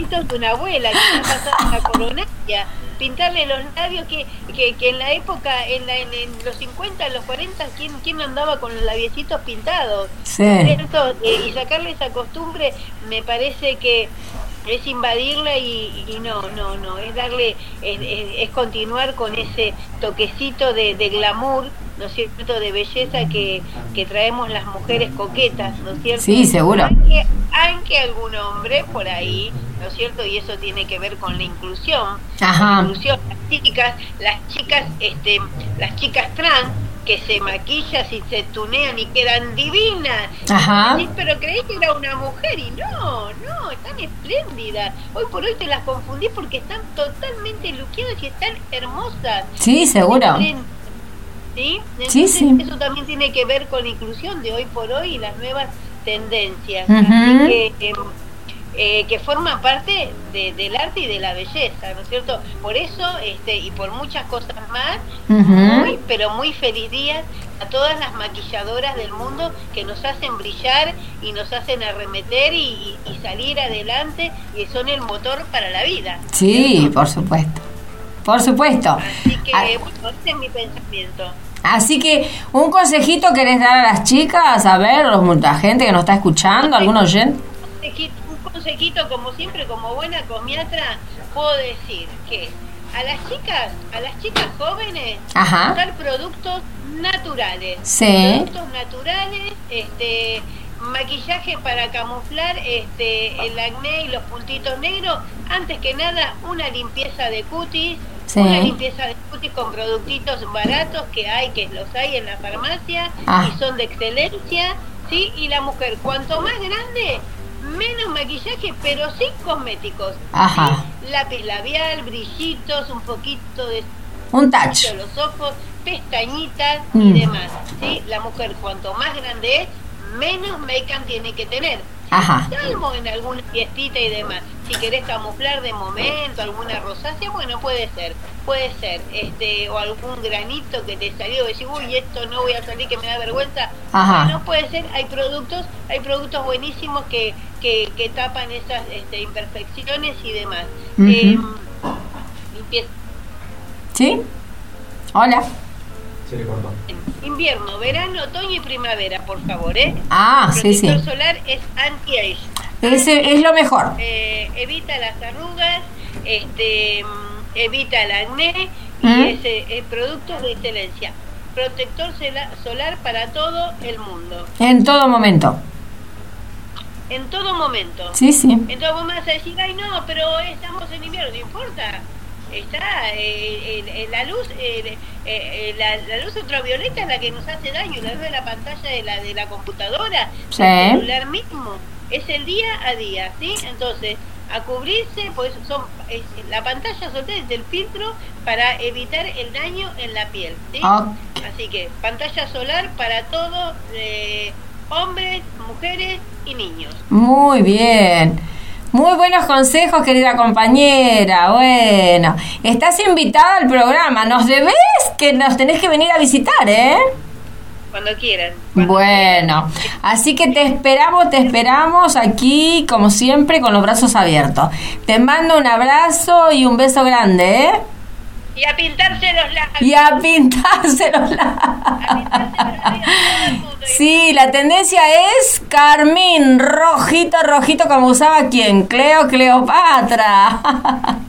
Los de una abuela que está pasando la coronaria. Pintarle los labios que, que, que en la época, en, la- en, en los 50, en los 40, ¿quién, quién andaba con los labiecitos pintados?
Sí.
Eh, y sacarle esa costumbre me parece que es invadirla y, y no, no, no, es darle, es, es- es continuar con ese toquecito de, de glamour, ¿no es cierto?, de belleza que, que traemos las mujeres coquetas, ¿no es cierto?
Sí, seguro.
Aunque, aunque algún hombre por ahí, ¿no es cierto?, y eso tiene que ver con la inclusión,
Ajá.
la inclusión, las chicas, las chicas, este, las chicas trans, que se maquillan y se tunean y quedan divinas.
Ajá.
Sí, pero creí que era una mujer y no, no, están espléndidas. Hoy por hoy te las confundí porque están totalmente luqueadas y están hermosas.
Sí, seguro.
Sí, Entonces,
sí.
Eso también tiene que ver con la inclusión de hoy por hoy y las nuevas tendencias. Así que, em, eh, que forman parte de- del arte y de la belleza, ¿no es cierto? Por eso, este, y por muchas cosas más, muy, pero muy feliz día a todas las maquilladoras del mundo que nos hacen brillar y nos hacen arremeter y, y- y salir adelante y son el motor para la vida.
Sí, por supuesto. Por supuesto.
Así que,
Ah.
bueno, ese es mi pensamiento.
Así que, un consejito querés dar a las chicas, a ver, los, la gente que nos está escuchando, algún oyente.
consejito, un consejito, como siempre, como buena comiatra, puedo decir que a las chicas, a las chicas jóvenes,
Ajá.
usar productos naturales.
Sí.
Productos naturales, este maquillaje para camuflar este el acné y los puntitos negros. Antes que nada, una limpieza de cutis.
Sí.
Una limpieza de cutis con productitos baratos que hay, que los hay en la farmacia
Ah.
y son de excelencia, ¿sí? Y la mujer, cuanto más grande, menos maquillaje, pero sin cosméticos.
Ajá.
¿sí? Lápiz labial, brillitos, un poquito de
Un touch.
de los ojos, pestañitas
Mm.
y demás. ¿sí? La mujer, cuanto más grande es, menos make-up tiene que tener.
Ajá.
Salvo en alguna fiestita y demás. Si querés camuflar de momento alguna rosácea, bueno, puede ser, puede ser. este O algún granito que te salió, decir, uy, esto no voy a salir, que me da vergüenza.
Ajá.
No puede ser, hay productos, hay productos buenísimos que, que, que tapan esas este, imperfecciones y demás. Eh, limpieza
¿Sí? Hola.
Se le cortó.
Invierno, verano, otoño y primavera, por favor, ¿eh?
Ah, sí, sí.
Protector solar es anti-age.
Ese es lo mejor.
Eh, evita las arrugas, este, mm, evita el acné y
¿Mm?
es eh, eh, producto de excelencia. Protector sola- solar para todo el mundo,
En todo momento.
en todo momento.
Sí, sí.
Entonces vos me vas a decir, ay no, pero estamos en invierno, no importa. Está eh, la luz, eh, la, la luz ultravioleta es la que nos hace daño, la luz de la pantalla de la de la computadora,
Sí.
del celular mismo. Es el día a día, ¿sí? Entonces, a cubrirse, pues son es- la pantalla solar es el filtro para evitar el daño en la piel, ¿sí? Así que pantalla solar para todos, eh, hombres, mujeres y niños.
Muy bien. Muy buenos consejos, querida compañera. Bueno, estás invitada al programa. Nos debes que nos tenés que venir a visitar, ¿eh?
Cuando quieran.
Bueno, así que te esperamos, te esperamos aquí, como siempre, con los brazos abiertos. Te mando un abrazo y un beso grande, ¿eh?
Y a pintarse los labios.
Y a pintarse los labios. Sí, la tendencia es carmín, rojito, rojito, como usaba quien, Cleo, Cleopatra.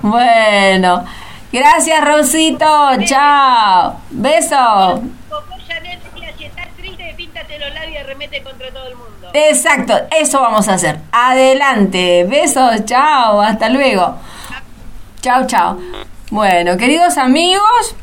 Bueno, gracias Rosito, chao, beso.
Coco Chanel decía, si estás triste, píntate los labios y remete contra todo el mundo.
Exacto, eso vamos a hacer. Adelante, besos, chao, hasta luego. Chao, chao. Bueno, queridos amigos,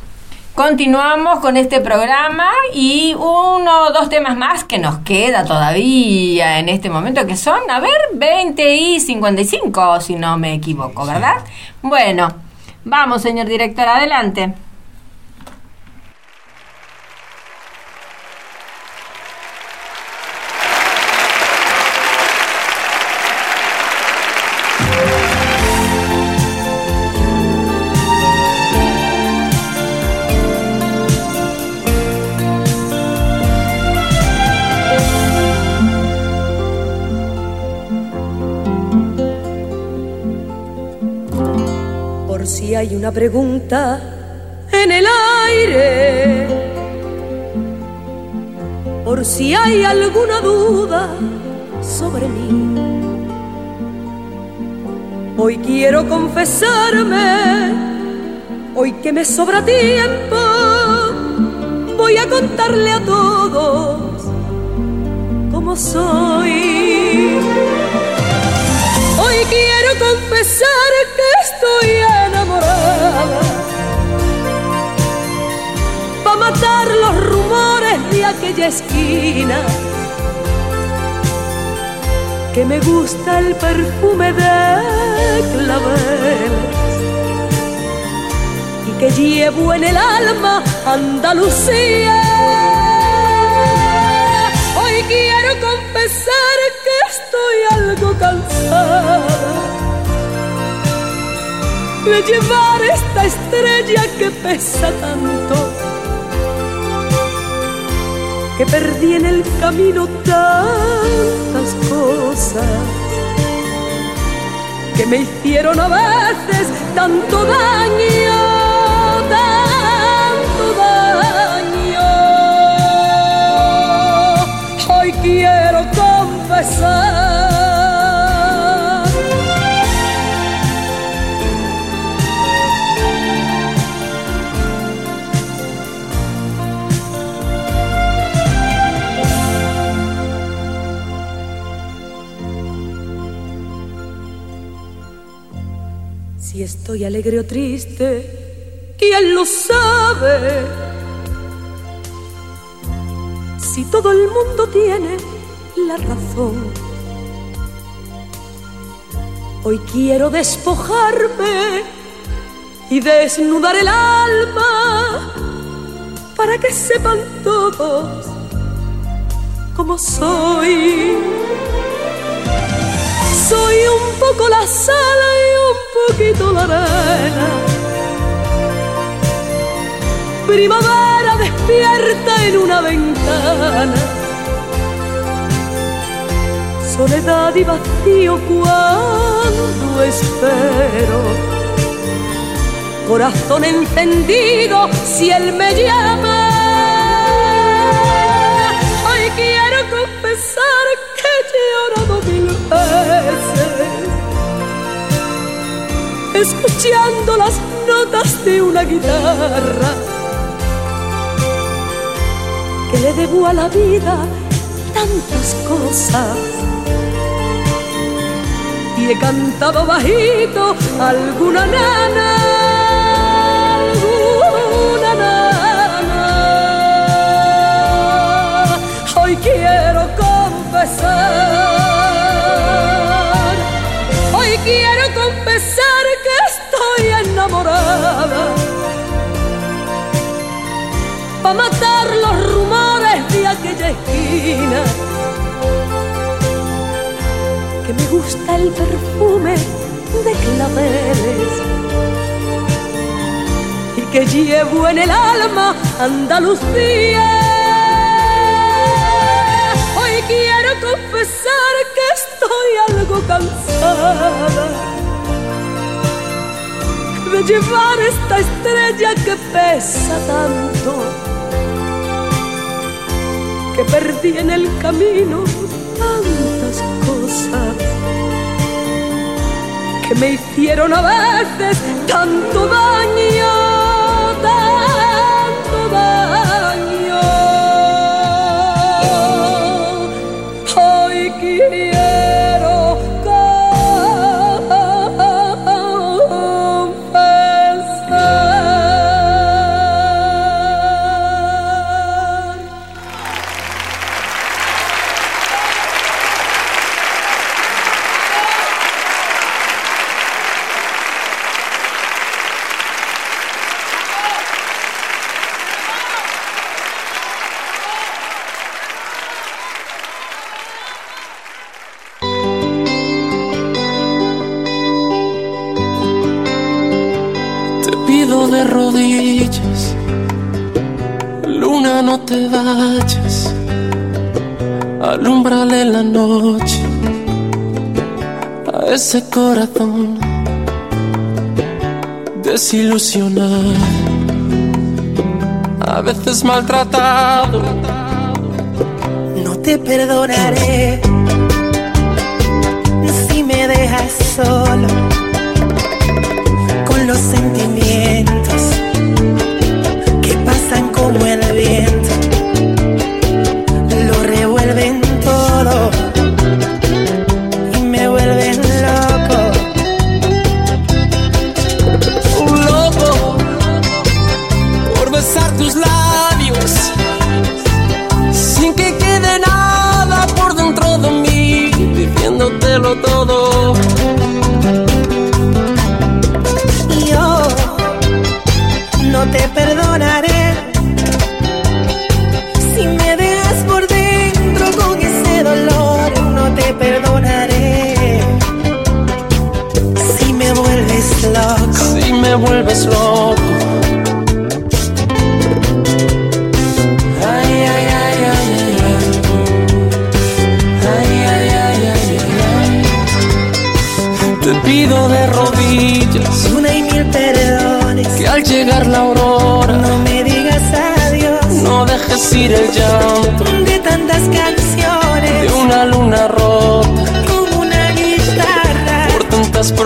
continuamos con este programa y uno o dos temas más que nos queda todavía en este momento, que son, a ver, 20 y 55, si no me equivoco, ¿verdad? Bueno, vamos, señor director, adelante.
Una pregunta en el aire, por si hay alguna duda sobre mí. Hoy quiero confesarme, hoy que me sobra tiempo, voy a contarle a todos cómo soy. Hoy quiero confesar que estoy matar los rumores de aquella esquina. Que me gusta el perfume de claveles. Y que llevo en el alma Andalucía. Hoy quiero confesar que estoy algo cansada de llevar esta estrella que pesa tanto, que perdí en el camino tantas cosas que me hicieron a veces tanto daño, tanto daño. Hoy quiero confesar. Estoy alegre o triste, ¿quién lo sabe? Si todo el mundo tiene la razón. Hoy quiero despojarme y desnudar el alma para que sepan todos cómo soy. Soy un poco la sal y un poquito la arena. Primavera despierta en una ventana. Soledad y vacío cuando espero. Corazón encendido si él me llama. Hoy quiero confesar que he llorado mil veces, escuchando las notas de una guitarra, que le debo a la vida tantas cosas. Y he cantado bajito alguna nana, Pa' matar los rumores de aquella esquina. Que me gusta el perfume de claveles. Y que llevo en el alma Andalucía. Hoy quiero confesar que estoy algo cansada de llevar esta estrella que pesa tanto, que perdí en el camino tantas cosas que me hicieron a veces tanto daño,
ese corazón desilusionado, a veces maltratado.
No te perdonaré si me dejas solo con los sentimientos vuelves loco.
Ay, ay, ay, ay, ay, ay. Ay, ay, ay, ay, ay, ay. Te pido de rodillas
Una y mil perdones.
que al llegar la aurora
No me digas adiós
no dejes ir el llanto
de tantas canciones.
de una luna rota
Como una guitarra
por tantas
que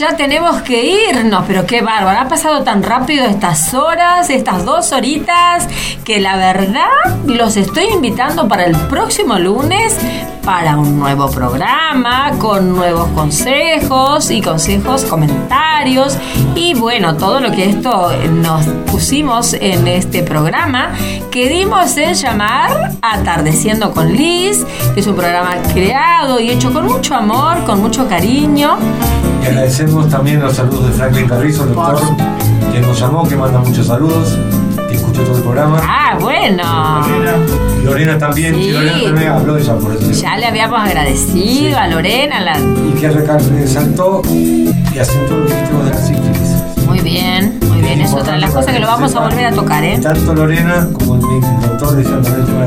ya tenemos que irnos, pero qué bárbaro, ha pasado tan rápido estas horas, estas dos horitas, que la verdad los estoy invitando para el próximo lunes para un nuevo programa con nuevos consejos y consejos, comentarios y bueno, todo lo que esto nos pusimos en este programa que dimos en llamar Atardeciendo con Liz, que es un programa creado y hecho con mucho amor, con mucho cariño.
Y agradecemos también los saludos de Franklin Carrizo, el doctor, que nos llamó, que manda muchos saludos, que escuchó todo el programa.
Ah, bueno.
Y Lorena también,
Sí.
Lorena también habló ella por eso.
Ya le habíamos agradecido a Lorena. la-
Y que resaltó y acentuó lo que dijimos de la sífilis.
Muy bien, muy bien. Es otra de las cosas que lo vamos a volver a tocar, ¿eh?
Tanto Lorena como el, el doctor decían también el tema de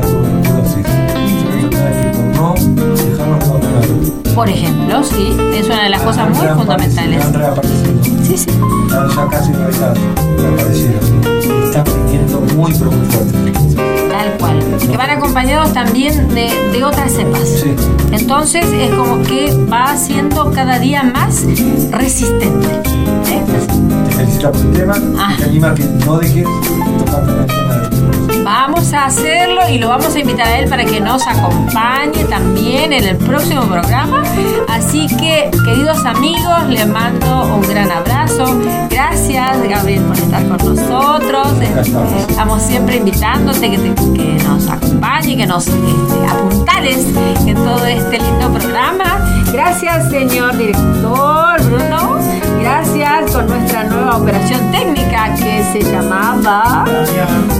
Por
ejemplo, sí, es una de las cosas muy fundamentales.
Han reaparecido.
Sí, sí.
Están ya casi. Y están viniendo muy, pero muy fuerte.
Tal cual. Que van acompañados también de, de otras cepas. Entonces es como que va siendo cada día más resistente. ¿eh?
Te felicito por el tema.
Ah.
Te anima a que no dejes de tocar el tema de
Vamos a hacerlo y lo vamos a invitar a él para que nos acompañe también en el próximo programa. Así que, queridos amigos, les mando un gran abrazo. Gracias, Gabriel, por estar con nosotros. Estamos siempre invitándote que, te- que nos acompañe, que nos este, apuntales en todo este lindo programa. Gracias, señor director Bruno. Gracias con nuestra nueva operación técnica que se llamaba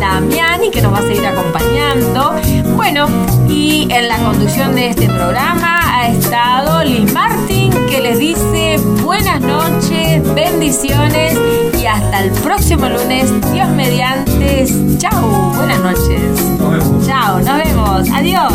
Damián y que nos va a seguir acompañando. Bueno, y en la conducción de este programa ha estado Liz Martin que les dice buenas noches, bendiciones y hasta el próximo lunes. Dios mediante. Chao, buenas noches. Chao, nos vemos. Adiós.